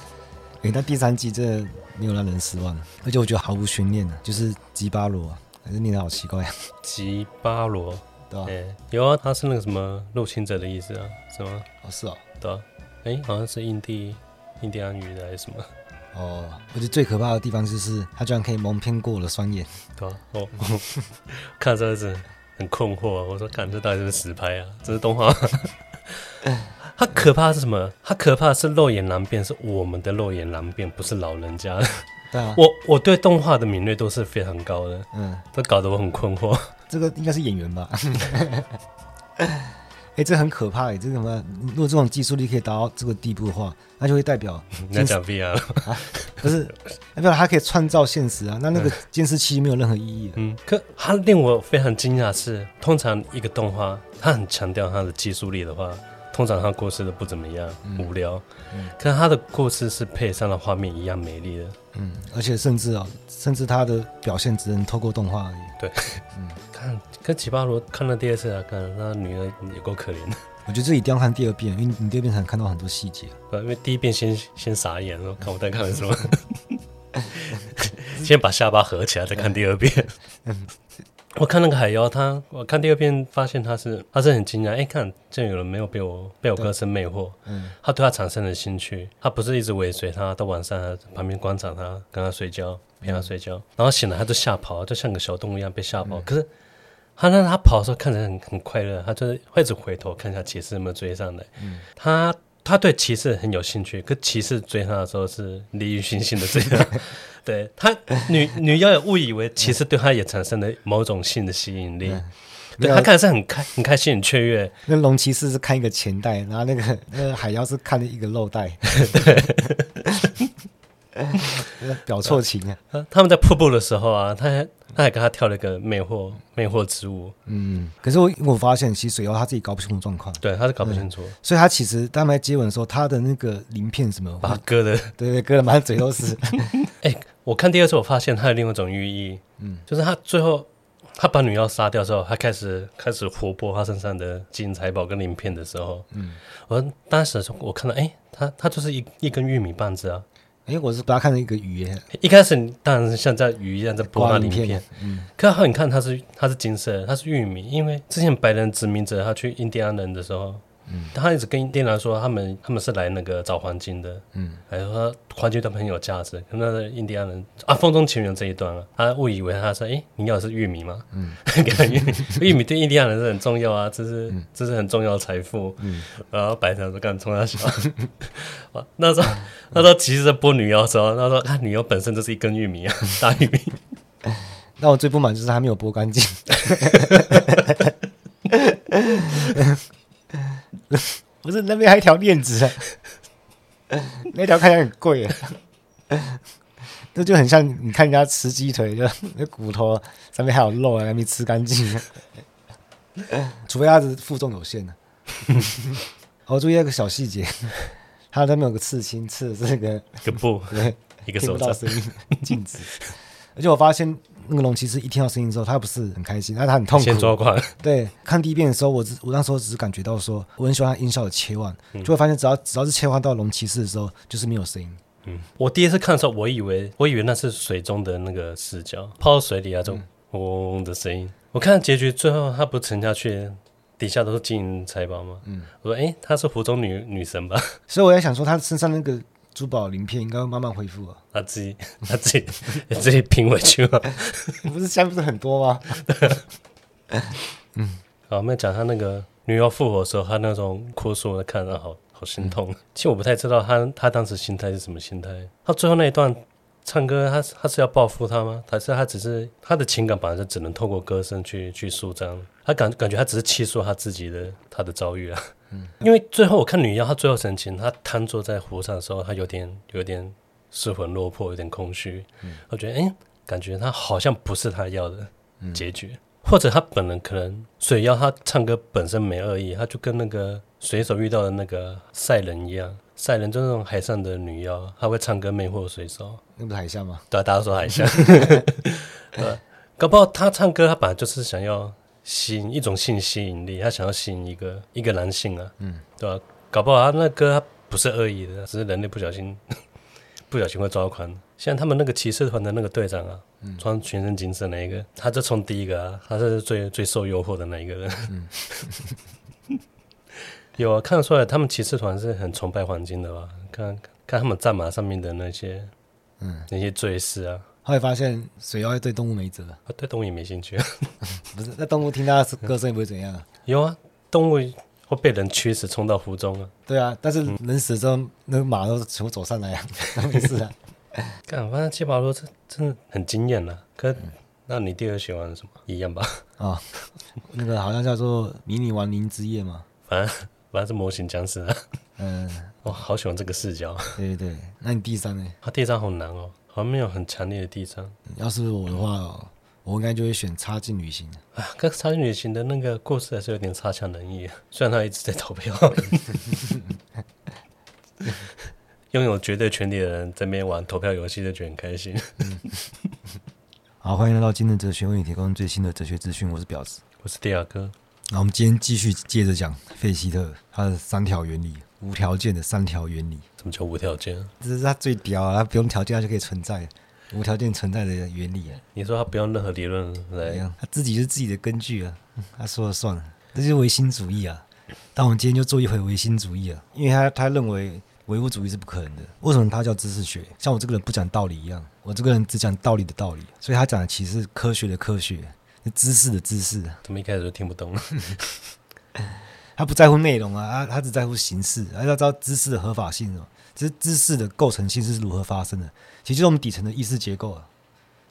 欸，那第三季真的没有让人失望，而且我觉得毫无悬念的，就是吉巴罗，还是念的好奇怪。吉巴罗，对吧？哎，有啊，他是那个什么入侵者的意思啊，是吗？哦，是哦，对啊，哎，好像是印第印第安语的还是什么？哦，我觉得最可怕的地方就是他居然可以蒙骗过我的双眼，对啊，哦，看这是很困惑，我说看这到底是不是实拍啊？这是动画。他可怕的是什么？他可怕的是肉眼难辨，是我们的肉眼难辨，不是老人家。对啊，我我对动画的敏锐度是非常高的，嗯，都搞得我很困惑。这个应该是演员吧？哎、欸，这很可怕哎！这个什么？如果这种技术力可以达到这个地步的话，那就会代表 你在讲 VR 啊？不是，代表它可以创造现实啊？那那个监视器没有任何意义。嗯，可它令我非常惊讶的是，通常一个动画，它很强调它的技术力的话，通常他故事都不怎么样，嗯、无聊。嗯，可是它的故事是配上了画面一样美丽的。嗯，而且甚至啊，甚至他的表现只能透过动画而已。对，嗯。看，跟奇巴罗看了第二次啊，看他女儿也够可怜的。我觉得这一定要看第二遍，因为你第二遍才能看到很多细节。对，因为第一遍先先傻眼，然后看我在看的什么，先把下巴合起来再看第二遍。嗯，我看那个海妖，他我看第二遍发现他是他是很惊讶，哎，看竟然有人没有被我被我歌声魅惑，嗯，他对他产生了兴趣，他不是一直尾随他，到晚上旁边观察他，跟他睡觉，陪他睡觉，嗯、然后醒来他就吓跑，就像个小动物一样被吓跑，嗯、可是。他让他跑的时候看着很很快乐，他就是会一直回头看一下骑士有没有追上来。嗯，他他对骑士很有兴趣，可骑士追他的时候是利欲熏心的追他。对他女女妖也误以为骑士对他也产生了某种性的吸引力，嗯、对他看的是很开很开心很雀跃。那龙骑士是看一个钱袋，然后那个那个海妖是看了一个肉袋。对。表错情啊！他们在瀑布的时候啊，他还他还跟他跳了一个魅惑魅惑之舞。嗯，可是我我发现，其实水妖他自己搞不清楚状况。对，他是搞不清楚，所以他其实他们在接吻的时候，他的那个鳞片什么，把他割的，对对，割的满嘴都是。哎、欸，我看第二次，我发现它有另外一种寓意，嗯，就是他最后他把女妖杀掉之后，他开始开始活剥他身上的金银财宝跟鳞片的时候，嗯，我当时我看到，哎、欸，他他就是一一根玉米棒子啊。哎、欸，我是把它看成一个鱼耶。一开始当然是像在鱼一样在剥那鳞片，嗯，可是你看它是它是金色，它是玉米，因为之前白人殖民者他去印第安人的时候。嗯，他一直跟店员说，他们他们是来那个找黄金的，嗯，还说黄金对他们很有价值。可那个印第安人啊，风中情缘这一段啊，他误以为他说，哎、欸，你要的是玉米吗？嗯，给他玉米，玉米对印第安人是很重要啊，这是、嗯、这是很重要的财富。嗯，然后白人说，干冲他笑。哇，那时候那时候其实在剥女妖的时候，那时候看女妖本身就是一根玉米啊，大玉米。那我最不满就是他没有剥干净。不是那边还有一条链子，那条看起来很贵，这就很像你看人家吃鸡腿，就 那骨头上面还有肉，还没吃干净。除非他是负重有限的。我注意那个小细节，他那边有个刺青，刺的是那个一个布，对，一个手听不到声音镜子。而且我发现。那个龙骑士一听到声音之后，他不是很开心，那他很痛苦。先抓狂。对，看第一遍的时候，我只我那时候只是感觉到说，我很喜欢他音效的切换，嗯、就会发现只要只要是切换到龙骑士的时候，就是没有声音。嗯，我第一次看的时候，我以为我以为那是水中的那个视角，泡到水里啊，这种嗡的声音。嗯、我看结局最后他不沉下去，底下都是金银财宝吗？嗯，我说哎、欸，他是湖中女女神吧？所以我在想说，她身上那个。珠宝鳞片应该会慢慢恢复啊！他自己 他自己自己拼回去了，不是现在不是很多吗？嗯，好，我们讲他那个女妖复活的时候，他那种哭诉，看到好好心痛。嗯、其实我不太知道他他当时心态是什么心态。他最后那一段唱歌，他他是要报复他吗？还是他只是他的情感本来就只能透过歌声去去舒张？他感感觉他只是倾诉他自己的他的遭遇啊。因为最后我看女妖，她最后神情，她瘫坐在湖上的时候，她有点有点失魂落魄，有点空虚。嗯、我觉得，哎、欸，感觉她好像不是她要的结局，嗯、或者她本人可能水妖，她唱歌本身没恶意，她就跟那个水手遇到的那个赛人一样，赛人就是那种海上的女妖，她会唱歌魅惑水手。那不是海象吗？对啊，大家说海象。对，搞不好她唱歌，她本来就是想要。吸引一种性吸引力，他想要吸引一个一个男性啊，嗯，对吧？搞不好他那歌他不是恶意的，只是人类不小心不 不小心会抓狂。像他们那个骑士团的那个队长啊，嗯、穿全身金色那一个，他就冲第一个啊，他是最最受诱惑的那一个人。嗯、有啊，看得出来他们骑士团是很崇拜黄金的吧？看看他们战马上面的那些，嗯，那些坠饰啊。后来发现水妖对动物没辙，啊，对动物也没兴趣。不是，那动物听他的歌声也不会怎样啊。有啊，动物会被人驱使冲到湖中啊。对啊，但是人死之后，嗯、那个马都全部走上来啊，没事啊。看，反正七宝罗这真的很惊艳了。可，嗯、那你第二喜欢什么？一样吧？啊、哦，那个好像叫做迷你亡灵之夜嘛。反正反正是模型僵尸啊。嗯，我好喜欢这个视角。对对对，那你第三呢？他第三好难哦，好像没有很强烈的第三。要是我的话，我应该就会选插进旅行。啊，跟插进旅行的那个故事还是有点差强人意。虽然他一直在投票。拥有绝对权力的人在那边玩投票游戏，就觉得很开心。好，欢迎来到今日哲学，为你提供最新的哲学资讯。我是表子，我是迪亚哥。那我们今天继续接着讲费希特他的三条原理，无条件的三条原理。什么叫无条件？这是他最屌啊！他不用条件，他就可以存在，无条件存在的原理啊！你说他不用任何理论来，他自己是自己的根据啊，他说了算了，这就是唯心主义啊！但我们今天就做一回唯心主义啊，因为他他认为。唯物主义是不可能的。为什么他叫知识学？像我这个人不讲道理一样，我这个人只讲道理的道理。所以他讲的其实是科学的科学，是知识的知识。怎么一开始就听不懂了？他不在乎内容啊，他他只在乎形式，他要知道知识的合法性哦。其实知识的构成性是如何发生的？其实就是我们底层的意识结构啊。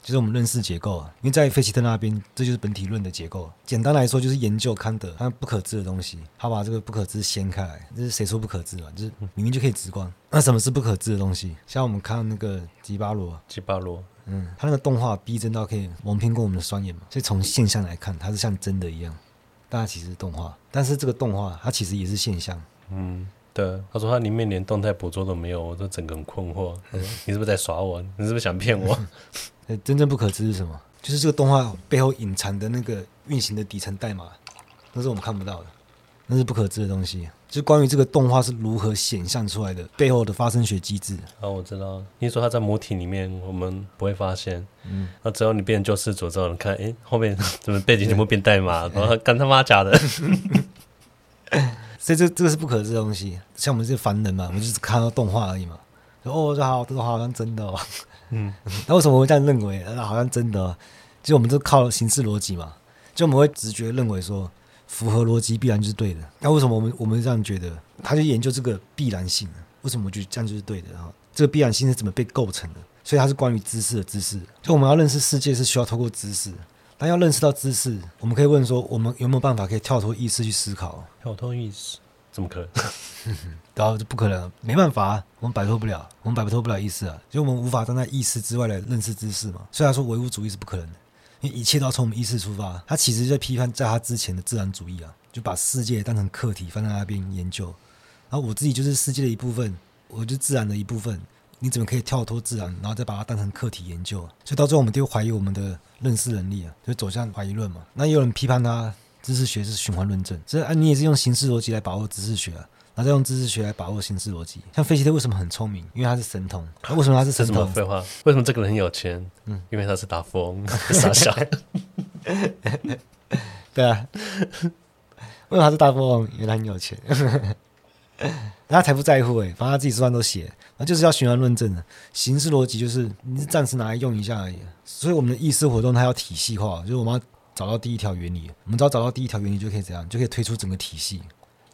就是我们认识结构啊，因为在费希特那边，这就是本体论的结构。简单来说，就是研究康德他不可知的东西，他把这个不可知掀开来。这是谁说不可知嘛？就是明明就可以直观。那什么是不可知的东西？像我们看那个吉巴罗，吉巴罗，嗯，他那个动画逼真到可以蒙骗过我们的双眼嘛？所以从现象来看，它是像真的一样，但它其实是动画。但是这个动画它其实也是现象。嗯，对。他说他里面连动态捕捉都没有，我都整个很困惑。你是不是在耍我？你是不是想骗我？真正不可知是什么？就是这个动画背后隐藏的那个运行的底层代码，那是我们看不到的，那是不可知的东西。就关于这个动画是如何显像出来的，背后的发生学机制。啊，我知道。你说它在母体里面，我们不会发现。嗯。那只要你变成救世主之后，你看，哎、欸，后面怎么背景全部变代码？然后干他妈假的。所以这这个是不可知的东西。像我们这些凡人嘛，我们就是看到动画而已嘛。哦，这好，这好像真的哦。嗯，那为什么会这样认为？那好像真的、哦，就我们都靠形式逻辑嘛，就我们会直觉认为说，符合逻辑必然就是对的。那为什么我们我们这样觉得？他就研究这个必然性，为什么我觉得这样就是对的？哈，这个必然性是怎么被构成的？所以它是关于知识的知识。就我们要认识世界是需要透过知识，但要认识到知识，我们可以问说，我们有没有办法可以跳脱意识去思考？跳脱意识。怎么可能？然后这不可能，没办法，我们摆脱不了，我们摆脱不了意识啊，就我们无法站在意识之外来认识知识嘛。虽然说唯物主义是不可能的，一切都要从我们意识出发。他其实就在批判在他之前的自然主义啊，就把世界当成课题放在那边研究。然后我自己就是世界的一部分，我就自然的一部分。你怎么可以跳脱自然，然后再把它当成课题研究？所以到最后我们就怀疑我们的认识能力啊，就走向怀疑论嘛。那也有人批判他。知识学是循环论证，所以啊，你也是用形式逻辑来把握知识学啊，然后再用知识学来把握形式逻辑。像费希特为什么很聪明？因为他是神童。那为什么他是神童？废话。为什么这个人很有钱？嗯，因为他是大富翁，傻笑。对啊。为什么他是大富翁？因为他很有钱。他才不在乎哎，反正他自己书上都写，那就是要循环论证的。形式逻辑就是你是暂时拿来用一下而已。所以我们的意识活动它要体系化，就是我们要。找到第一条原理，我们只要找到第一条原理就可以怎样，就可以推出整个体系。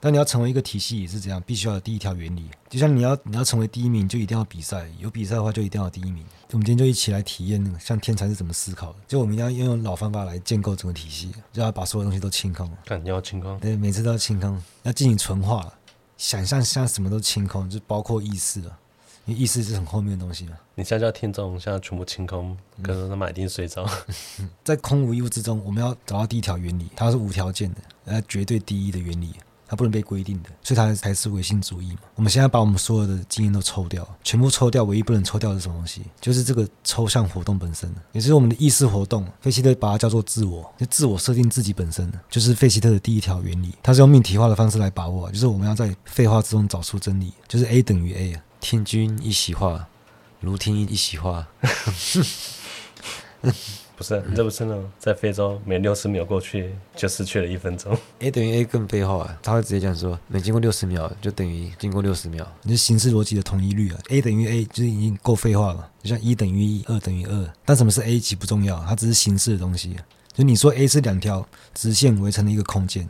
但你要成为一个体系也是这样，必须要有第一条原理。就像你要你要成为第一名，就一定要比赛，有比赛的话就一定要第一名。我们今天就一起来体验，像天才是怎么思考的。就我们要用老方法来建构整个体系，就要把所有东西都清空。看你要清空，对，每次都要清空，要进行纯化，想象像什么都清空，就包括意识了。因为意识是很后面的东西嘛。你现在叫听众现在全部清空，可能他们一定睡着。在空无一物之中，我们要找到第一条原理，它是无条件的，呃，绝对第一的原理，它不能被规定的，所以它才是唯心主义嘛。我们现在把我们所有的经验都抽掉，全部抽掉，唯一不能抽掉的是什么东西？就是这个抽象活动本身，也就是我们的意识活动。费希特把它叫做自我，就自我设定自己本身，就是费希特的第一条原理。它是用命题化的方式来把握，就是我们要在废话之中找出真理，就是 A 等于 A 啊。听君一席话，如听一席话。不是，这不是那种在非洲每六十秒过去就失去了一分钟。A 等于 A 更废话，他会直接讲说，每经过六十秒就等于经过六十秒，你是形式逻辑的统一率啊。A 等于 A 就是已经够废话了，就像一等于一，二等于二。但什么是 A 其实不重要，它只是形式的东西。就你说 A 是两条直线围成的一个空间，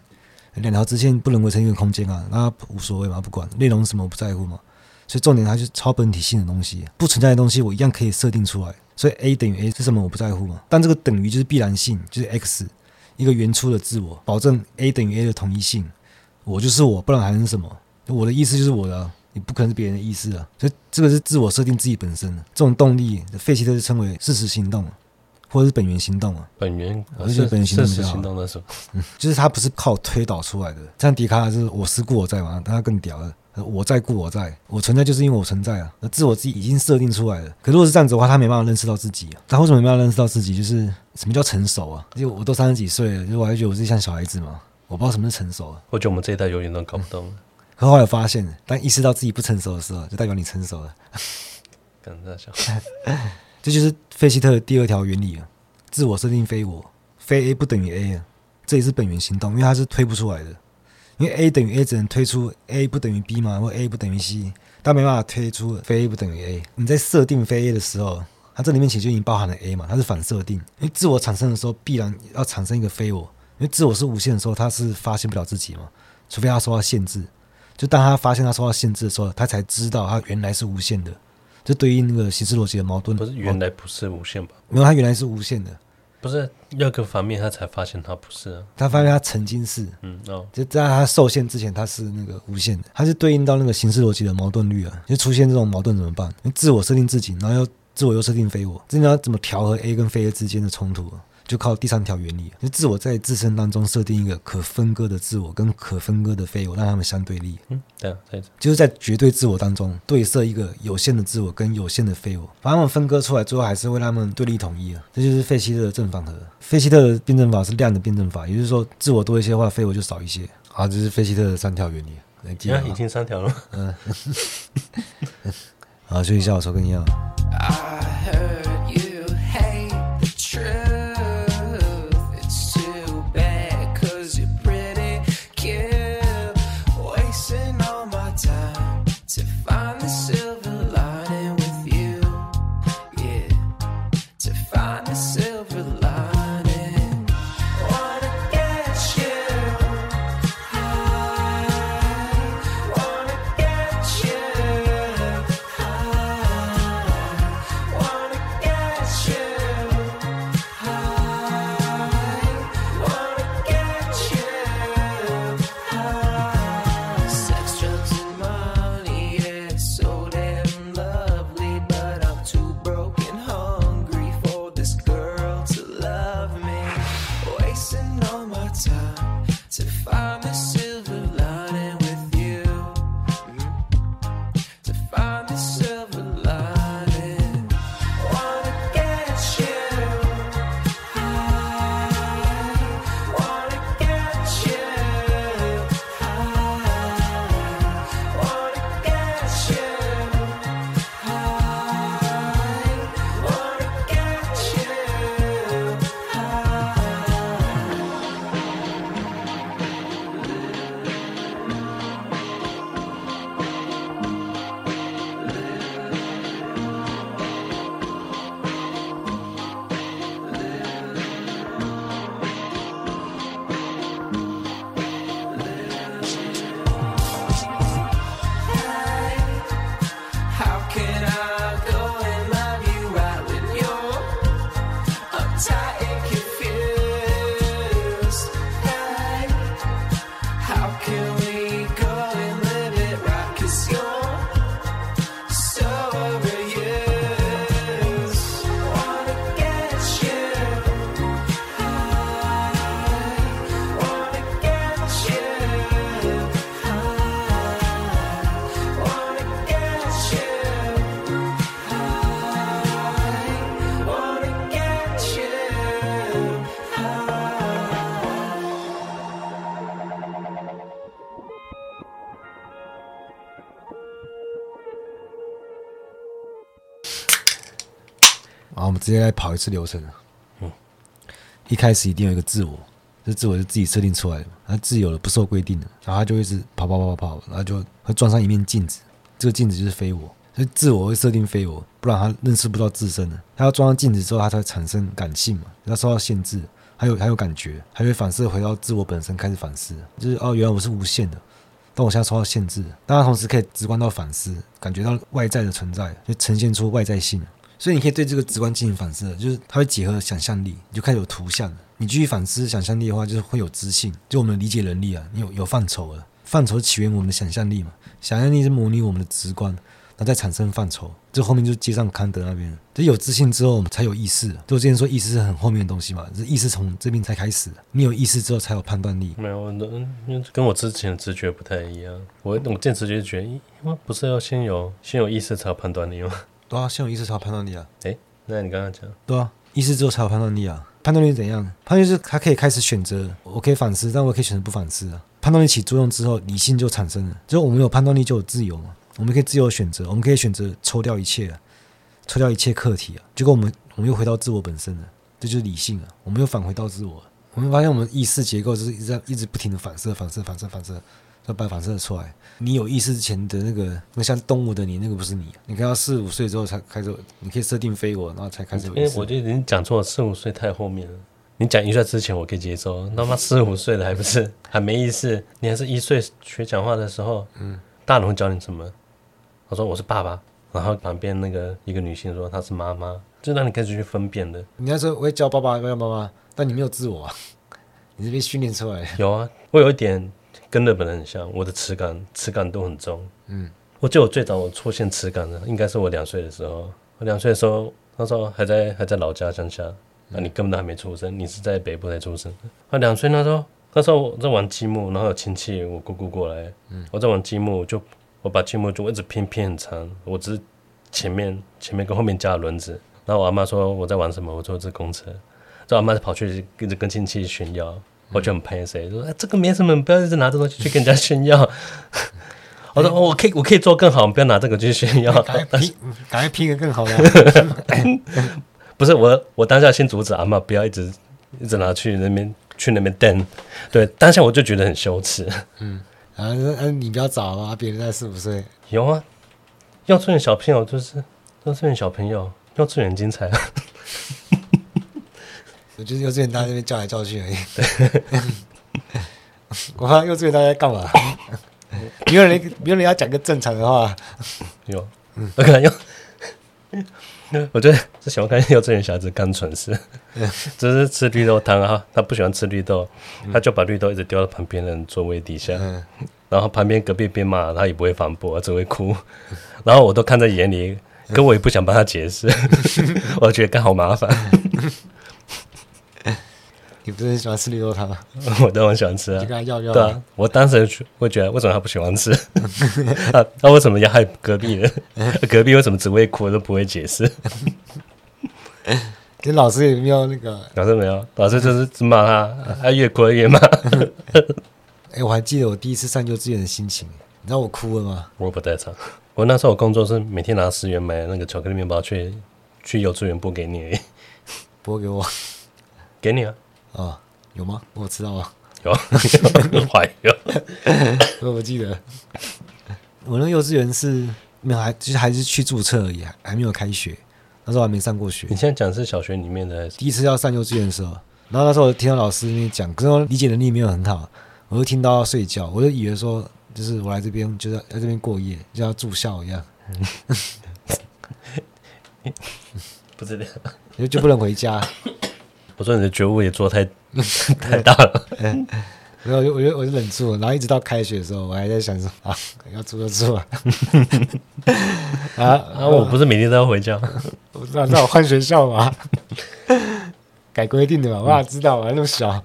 两条直线不能围成一个空间啊，那无所谓嘛，不管内容什么我不在乎嘛。所以重点它就是超本体性的东西，不存在的东西我一样可以设定出来。所以 A 等于 A 是什么？我不在乎嘛。但这个等于就是必然性，就是 X 一个原初的自我，保证 A 等于 A 的统一性。我就是我，不然还是什么？我的意思就是我的，你不可能是别人的意思啊。所以这个是自我设定自己本身的这种动力，费希特就称为事实行动，或者是本源行动啊。本源，而是本源行动行动的时候，嗯，就是它不是靠推导出来的。像笛卡尔是我思故我在嘛，但他更屌了。我在故我在，我存在就是因为我存在啊。那自我自己已经设定出来了。可如果是这样子的话，他没办法认识到自己啊。他为什么没办法认识到自己？就是什么叫成熟啊？就我都三十几岁了，就我还觉得我自己像小孩子嘛。我不知道什么是成熟啊。我觉得我们这一代永远都搞不懂。可后来发现，当意识到自己不成熟的时候，就代表你成熟了。跟着想，这就是费希特的第二条原理啊。自我设定非我，非 A 不等于 A 啊。这也是本源行动，因为它是推不出来的。因为 A 等于 A 只能推出 A 不等于 B 嘛，或 A 不等于 C，但没办法推出非 A 不等于 A。你在设定非 A 的时候，它这里面其实就已经包含了 A 嘛，它是反设定。因为自我产生的时候，必然要产生一个非我。因为自我是无限的时候，它是发现不了自己嘛，除非它受到限制。就当他发现他受到限制的时候，他才知道他原来是无限的。这对应那个形式逻辑的矛盾。不是原来不是无限吧？没有他原来是无限的。不是要个方面，他才发现他不是啊。他发现他曾经是，嗯哦，就在他受限之前，他是那个无限的。他是对应到那个形式逻辑的矛盾律啊。就出现这种矛盾怎么办？自我设定自己，然后又自我又设定非我，这你要怎么调和 A 跟非 A 之间的冲突啊？就靠第三条原理，就自我在自身当中设定一个可分割的自我跟可分割的非我，让他们相对立。嗯，对啊，就是在绝对自我当中对设一个有限的自我跟有限的非我，把他们分割出来，最后还是为他们对立统一啊。这就是费希特的正反合。费希特的辩证法是量的辩证法，也就是说，自我多一些的话，非我就少一些。好，这是费希特的三条原理。来记已经三条了。嗯。好，休息一下，我抽根烟。好，我们直接来跑一次流程。嗯，一开始一定有一个自我，这自我是自己设定出来的，它自由的不受规定的，然后他就一直跑跑跑跑跑，然后就会撞上一面镜子，这个镜子就是非我，所以自我会设定非我，不然他认识不到自身的。他要撞上镜子之后，他才会产生感性嘛，他受到限制，还有还有感觉，还会反射回到自我本身开始反思，就是哦，原来我是无限的。但我现在受到限制，但他同时可以直观到反思，感觉到外在的存在，就呈现出外在性。所以你可以对这个直观进行反思，就是它会结合想象力，你就开始有图像了。你继续反思想象力的话，就是会有知性，就我们的理解能力啊，你有有范畴了。范畴起源我们的想象力嘛，想象力是模拟我们的直观。然后再产生范畴，这后面就接上康德那边。这有自信之后，我们才有意识。就之前说，意识是很后面的东西嘛，这意识从这边才开始。你有意识之后，才有判断力。没有，那跟我之前的直觉不太一样。我我见直觉觉得，因为不是要先有先有意识才有判断力吗？对啊，先有意识才有判断力啊。诶，那你刚刚讲，对啊，意识之后才有判断力啊。判断力怎样？判断力是他可以开始选择，我可以反思，但我可以选择不反思啊。判断力起作用之后，理性就产生了。之后我们有判断力，就有自由嘛。我们可以自由选择，我们可以选择抽掉一切啊，抽掉一切课题啊，结果我们我们又回到自我本身了，这就是理性啊，我们又返回到自我。我们发现我们意识结构就是一直在一直不停的反射、反射、反射、反射，要把反射出来。你有意识之前的那个，那像动物的你，那个不是你。你看到四五岁之后才开始，你可以设定飞我，然后才开始。因为我觉得你讲错了，四五岁太后面了。你讲一岁之前我可以接受，他妈四五岁了还不是 还没意识？你还是一岁学讲话的时候，嗯，大人会教你什么？我说我是爸爸，然后旁边那个一个女性说她是妈妈，就让你开始去分辨的。你要说我会叫爸爸，叫妈妈，但你没有自我啊，你是被训练出来的。有啊，我有一点跟日本人很像，我的齿感齿感都很重。嗯，我记得我最早我出现齿感的，应该是我两岁的时候。我两岁的时候，那时候还在还在老家乡下，那、你根本都还没出生，你是在北部才出生。我两岁那时候，那时候我在玩积木，然后有亲戚我姑姑过来，嗯，我在玩积木就。我把积木就一直拼拼很长，我只是前面前面跟后面加轮子。然后我阿妈说我在玩什么，我说这公车。这阿妈就跑去跟着跟亲戚炫耀，我就很拍谢，说哎这个没什么，不要一直拿这东西去跟人家炫耀。我说哦，我可以我可以做更好，不要拿这个去炫耀。赶快拼，赶快拼个更好的。不是我我当下先阻止阿妈不要一直一直拿去那边去那边蹬。对，当下我就觉得很羞耻。嗯。然后，嗯，你比较早啊，别人在四五岁。有啊，幼稚园小朋友就是幼稚园小朋友，幼稚园精彩啊。我觉得幼稚园大家那边叫来叫去而已。我看幼稚园大家在干嘛？没有人，没有人要讲个正常的话。有，我可能用。我觉得是喜欢看幼稚园小孩子干蠢事，只是吃绿豆汤啊，他不喜欢吃绿豆，他就把绿豆一直丢到旁边人座位底下，然后旁边隔壁边骂他也不会反驳，只会哭，然后我都看在眼里，可我也不想帮他解释，我觉得刚好麻烦。你不是很喜欢吃绿豆汤吗？我当然喜欢吃啊。要要对啊，我当时会觉得，为什么他不喜欢吃？啊，他为什么要害隔壁人？隔壁为什么只会哭都不会解释？跟老师也没有那个，老师没有，老师就是骂他，他越哭越骂。哎，我还记得我第一次上幼稚园的心情，你知道我哭了吗？我不在场，我那时候我工作是每天拿十元买那个巧克力面包去去幼稚园拨给你，拨给我，给你啊。啊，有吗？我知道啊？有，怀有。我不记得。我那幼稚园是没有，还就是还是去注册而已，还没有开学。那时候还没上过学。你现在讲的是小学里面的？第一次要上幼稚园的时候，然后那时候我听到老师那边讲，可是我理解能力没有很好，我就听到要睡觉，我就以为说就是我来这边就是在这边过夜，就要住校一样。不知道，就 就不能回家。我说你的觉悟也做太 太大了，然后我就我就我就忍住了，然后一直到开学的时候，我还在想说啊，要住就住啊，啊啊！我不是每天都要回家，我知道，那我换学校嘛，改规定的嘛，我哪知道啊，那么小。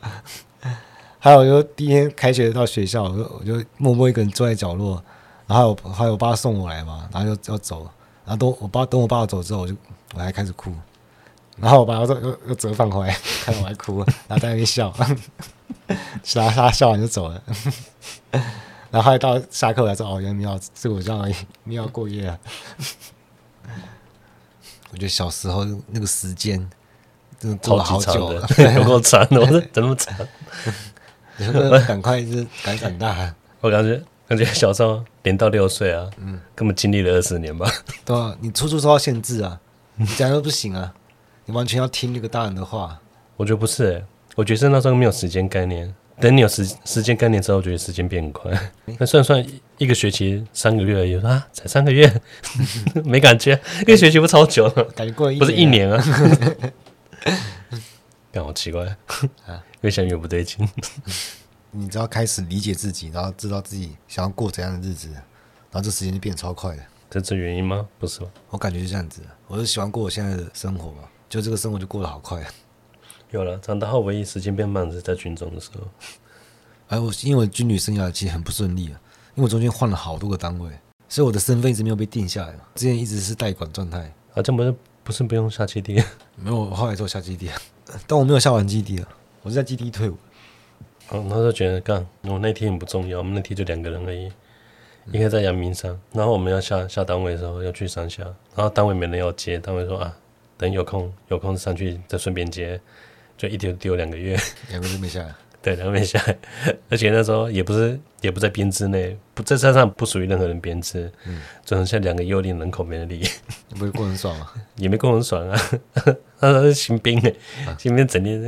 还有就第一天开学到学校，我就我就默默一个人坐在角落，然后我还有我爸送我来嘛，然后就要走，然后等我爸等我爸走之后，我就我还开始哭。然后我把我又又又折返回来，看到我还哭，然后在那边笑，然后他笑完就走了。然后后来到下课来说：“哦，原来你要是我这样而已，你要过夜啊。”我觉得小时候那个时间真的过了好久了，有够长的，我说怎么长？赶快就是赶紧长大。我感觉感觉小时候零到六岁啊，嗯，根本经历了二十年吧。对啊，你处处受到限制啊，你这样都不行啊，你完全要听这个大人的话。我觉得不是、欸，我觉得是那时候没有时间概念。等你有时时间概念之后，我觉得时间变很快。那算算一个学期三个月而已啊，才三个月，没感觉。一个学期不超久了，感觉过了一不是一年啊？但好奇怪啊，越想越不对劲。你只要开始理解自己，然后知道自己想要过怎样的日子，然后这时间就变超快了。这是原因吗？不是吧？我感觉是这样子，我是喜欢过我现在的生活嘛，就这个生活就过得好快。有了，长大后唯一时间变慢是在军中的时候。哎，我因为我军旅生涯其实很不顺利啊，因为我中间换了好多个单位，所以我的身份一直没有被定下来嘛。之前一直是代管状态。啊，这不是不是不用下基地？没有，我后来做下基地，但我没有下完基地啊，我是在基地退伍。嗯，他就觉得干，我那天很不重要，我们那天就两个人而已，一个在阳明山，然后我们要下下单位的时候要去山下，然后单位没人要接，单位说啊，等有空有空上去再顺便接。就一丢丢两个月，两个月没下来。对，两个月没下来，而且那时候也不是也不在编制内，不在山上不属于任何人编制，嗯，只能像两个幽灵人口没人理，不是过 很爽啊？也没过很爽啊，他说是新兵哎，新兵整天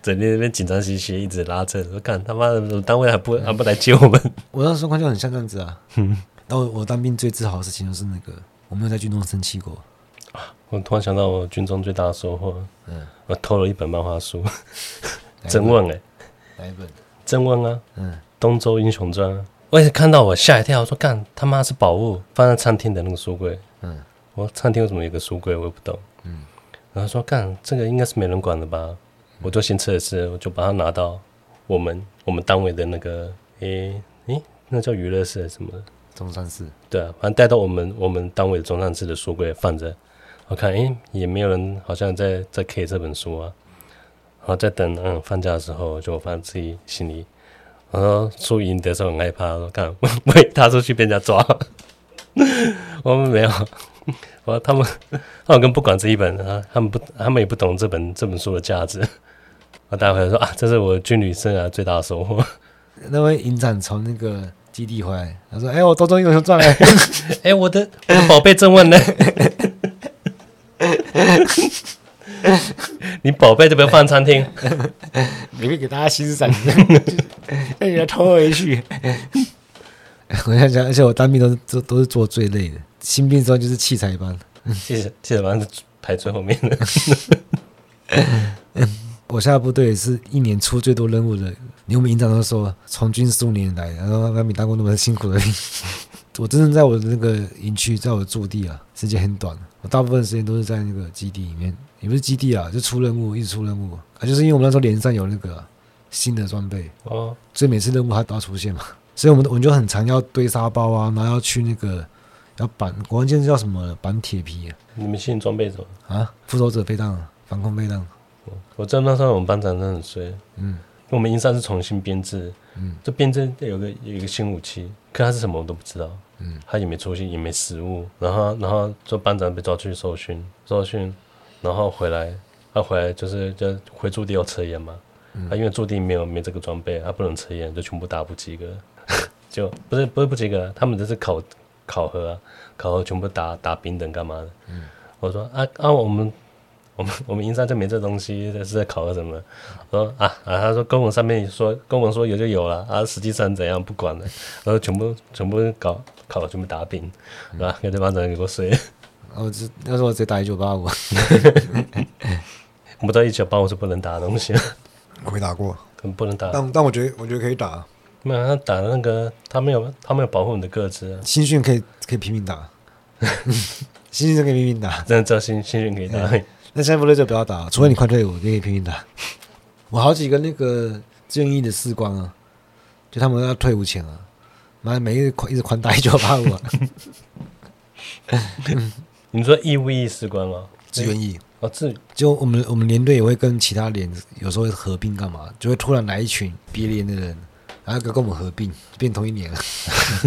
整天那边紧张兮兮，一直拉着，说干他妈的单位还不还不来接我们？我那时候状况就很像这样子啊。嗯，然后我当兵最自豪的事情就是那个，我没有在军中生气过。我突然想到我军中最大的收获，嗯，我偷了一本漫画书，真问哎，哪一本？真问啊，嗯，《东周英雄传》，我也是看到我吓一跳，我说干他妈是宝物，放在餐厅的那个书柜，嗯，我说餐厅为什么有个书柜，我也不懂，嗯，然后说干这个应该是没人管的吧，我就先测试，我就把它拿到我们我们单位的那个，诶诶，那叫娱乐室什么？的？中山市，对啊，反正带到我们我们单位的中山市的书柜放着。我看，诶、欸，也没有人好像在在 K 这本书啊。然后在等嗯放假的时候，就放在自己心里。我说输赢的时候很害怕，说看会踏出去被人家抓。我们没有，我说他们他们更不管这一本啊，他们不他们也不懂这本这本书的价值。我待会说啊，这是我军旅生涯最大的收获。那位营长从那个基地回来，他说：“哎、欸，我东周英雄传哎，哎，我的我的宝贝正问呢？” 你宝贝都不要放餐厅，你会给大家欣赏，让你偷回去。我想想，而且我当兵都是都都是做最累的，新兵之后就是器材班，器材器材班是排最后面的。我下部队是一年出最多任务的，连我们营长都说，从军十五年来，然后还没当过那么辛苦的兵。我真正在我的那个营区，在我的驻地啊，时间很短。我大部分时间都是在那个基地里面，也不是基地啊，就出任务，一直出任务啊。就是因为我们那时候连上有那个、啊、新的装备哦，所以每次任务它都要出现嘛。所以我们我们就很常要堆沙包啊，然后要去那个要绑，关键是叫什么板铁皮、啊。你们新装备什么啊？复仇者飞弹、防空飞弹。我知道那时候我们班长真的很衰，嗯，我们营上是重新编制，嗯，这编制有个有一个新武器，可他是什么我都不知道。嗯，他也没出现，也没食物，然后，然后就班长被抓去受训，受训，然后回来，他回来就是就回驻地要测验嘛，嗯、他因为驻地没有没这个装备，他不能测验，就全部打不及格，就不是不是不及格，他们这是考考核啊，考核全部打打丙等干嘛的？嗯，我说啊啊我们。我们我们营山就没这东西，这是在考核什么？我说啊啊，他说公文上面说公文说有就有了啊，实际上怎样不管了，然后全部全部搞考了全部打饼，是吧？给对方长给我睡。我这要是我直接打一九八五，不到一九八五是不能打的东西。我没打过，不能打。但但我觉得我觉得可以打。没有他打那个，他没有他没有保护你的个子。新训可以可以拼命打，新训可以拼命打，真的知道新新训可以打。那现在部队就不要打，除非你快退伍，你可以拼命打。我好几个那个志愿役的士官啊，就他们要退伍前啊，妈每日狂一直狂打一九八五啊。你说义务役士官吗？志愿役哦，志就我们我们连队也会跟其他连有时候会合并干嘛，就会突然来一群别连的人，然后跟跟我们合并，变同一年了，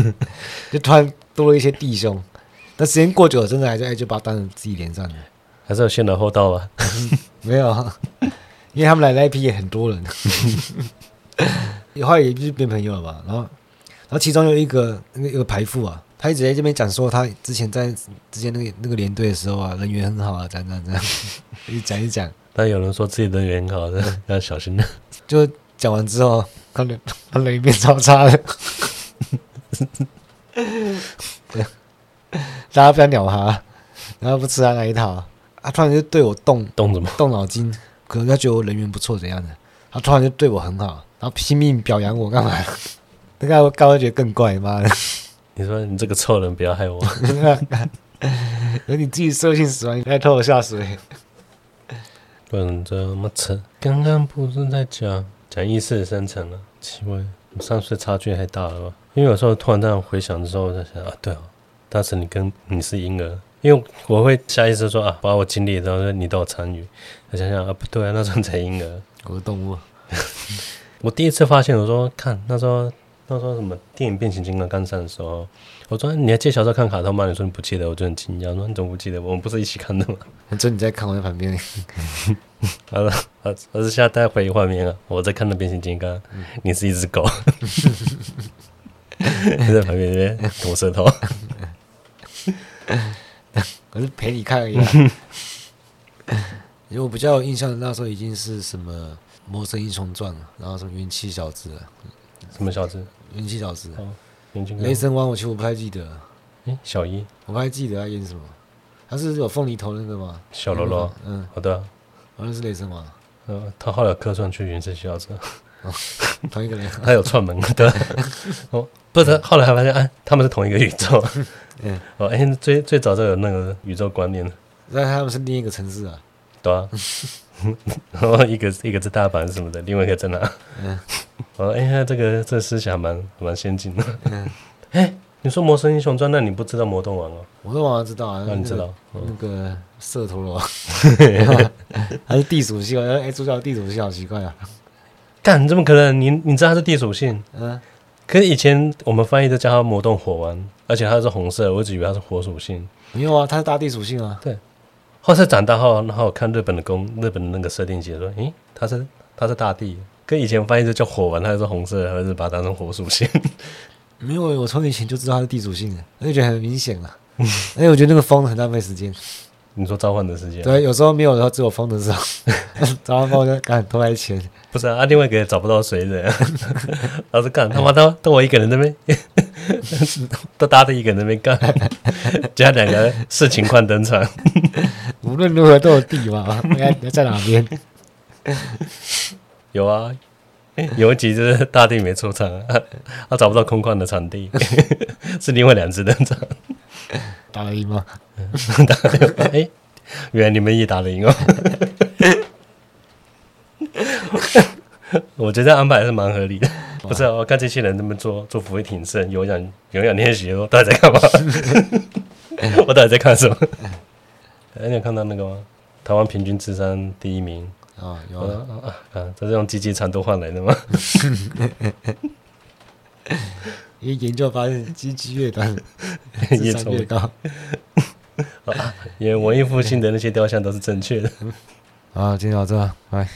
就突然多了一些弟兄。但时间过久了，真的还是哎，就把它当成自己连上了，还是有先来后到吧？没有，因为他们来那一批也很多人，以后也就是变朋友了吧。然后，然后其中有一个那个有个排副啊，他一直在这边讲说，他之前在之前那个那个连队的时候啊，人缘很好啊，这样这样这样，一讲一讲。但有人说自己人缘很好的，要小心的。就讲完之后，他人他人变超差了。对，大家不要鸟他，然后不吃他那一套，他突然就对我动动什么动脑筋，可能他觉得我人缘不错怎样的，他突然就对我很好，然后拼命表扬我干嘛？那个我刚刚觉得更怪，妈的！你说你这个臭人，不要害我！有你自己色性使然，你还拖我下水，不然这么扯。刚刚不是在讲讲意识生成了？奇怪，三岁差距太大了吧？因为有时候突然这样回想的时候，我在想啊，对哦，当时你跟你是婴儿，因为我会下意识说啊，把我经历的东西你都有参与。我想想啊，不对啊，那时候才婴儿，我是动物。我第一次发现，我说看那时候那时候什么电影《变形金刚》刚上的时候，我说你还记得小时候看卡通吗？你说你不记得，我就很惊讶。我说你怎么不记得？我们不是一起看的吗？反正你在看，我在旁边。好了，我我是现在带回忆画面了，我在看那变形金刚，嗯、你是一只狗。在旁边那边吐舌头，我是陪你看而已、啊。因为我比较有印象的那时候已经是什么《魔神英雄传》了，然后什么元气小子，什么小子？元气小子。哦，雷神王，我其实我不太记得。诶，小一，我不太记得他演什么。他是有凤梨头那个吗？小喽啰。嗯，好的。好像是雷神王。嗯，他后来客串去元气小子。哦，同一个人，他有串门，对。哦，不是，后来还发现，哎，他们是同一个宇宙。嗯，哦，哎，最最早就有那个宇宙观念。那他们是另一个城市啊？对啊。然后一个一个是大阪什么的，另外一个在哪？嗯。哦，哎呀，这个这思想蛮蛮先进的。嗯。哎，你说《魔神英雄传》，那你不知道魔动王哦？魔动王知道啊，那你知道那个色陀罗，还是地属性？哎，主角地属性好奇怪啊。干，怎么可能？你你知道他是地属性？嗯，可是以前我们翻译都叫它魔动火丸，而且它是红色，我一直以为它是火属性。没有啊，它是大地属性啊。对，后来长大后，然后我看日本的公日本的那个设定解说，诶，它是它是大地，跟以前翻译就叫火丸，它是红色，还是把它当成火属性？没有，我从以前就知道它是地属性的，而且觉得很明显啊。而 且我觉得那个风很浪费时间。你说召唤的时间？对，有时候没有的时候，只有风的时候，召唤风就干拖来钱。不是啊，另外一个也找不到谁的，老是干他妈都都我一个人那边，都搭着一个人那边干，加两个视情况登场，无论如何都有地嘛，你看你在哪边？有啊，有一集就是大地没出场，他找不到空旷的场地，是另外两只登场。打得赢吗？打得赢？哎、欸，原来你们也打得赢哦。我觉得这安排还是蛮合理的。哇不是、啊，我看这些人那么做做俯卧挺身、有氧有氧练习，到底在干嘛？我到底在看什么？哎、欸，你有看到那个吗？台湾平均智商第一名啊，有啊啊啊！这是用积极长度换来的吗？因为研究发现，鸡鸡越短，智商越高。啊，因为文艺复兴的那些雕像都是正确的。好，今天到这，拜。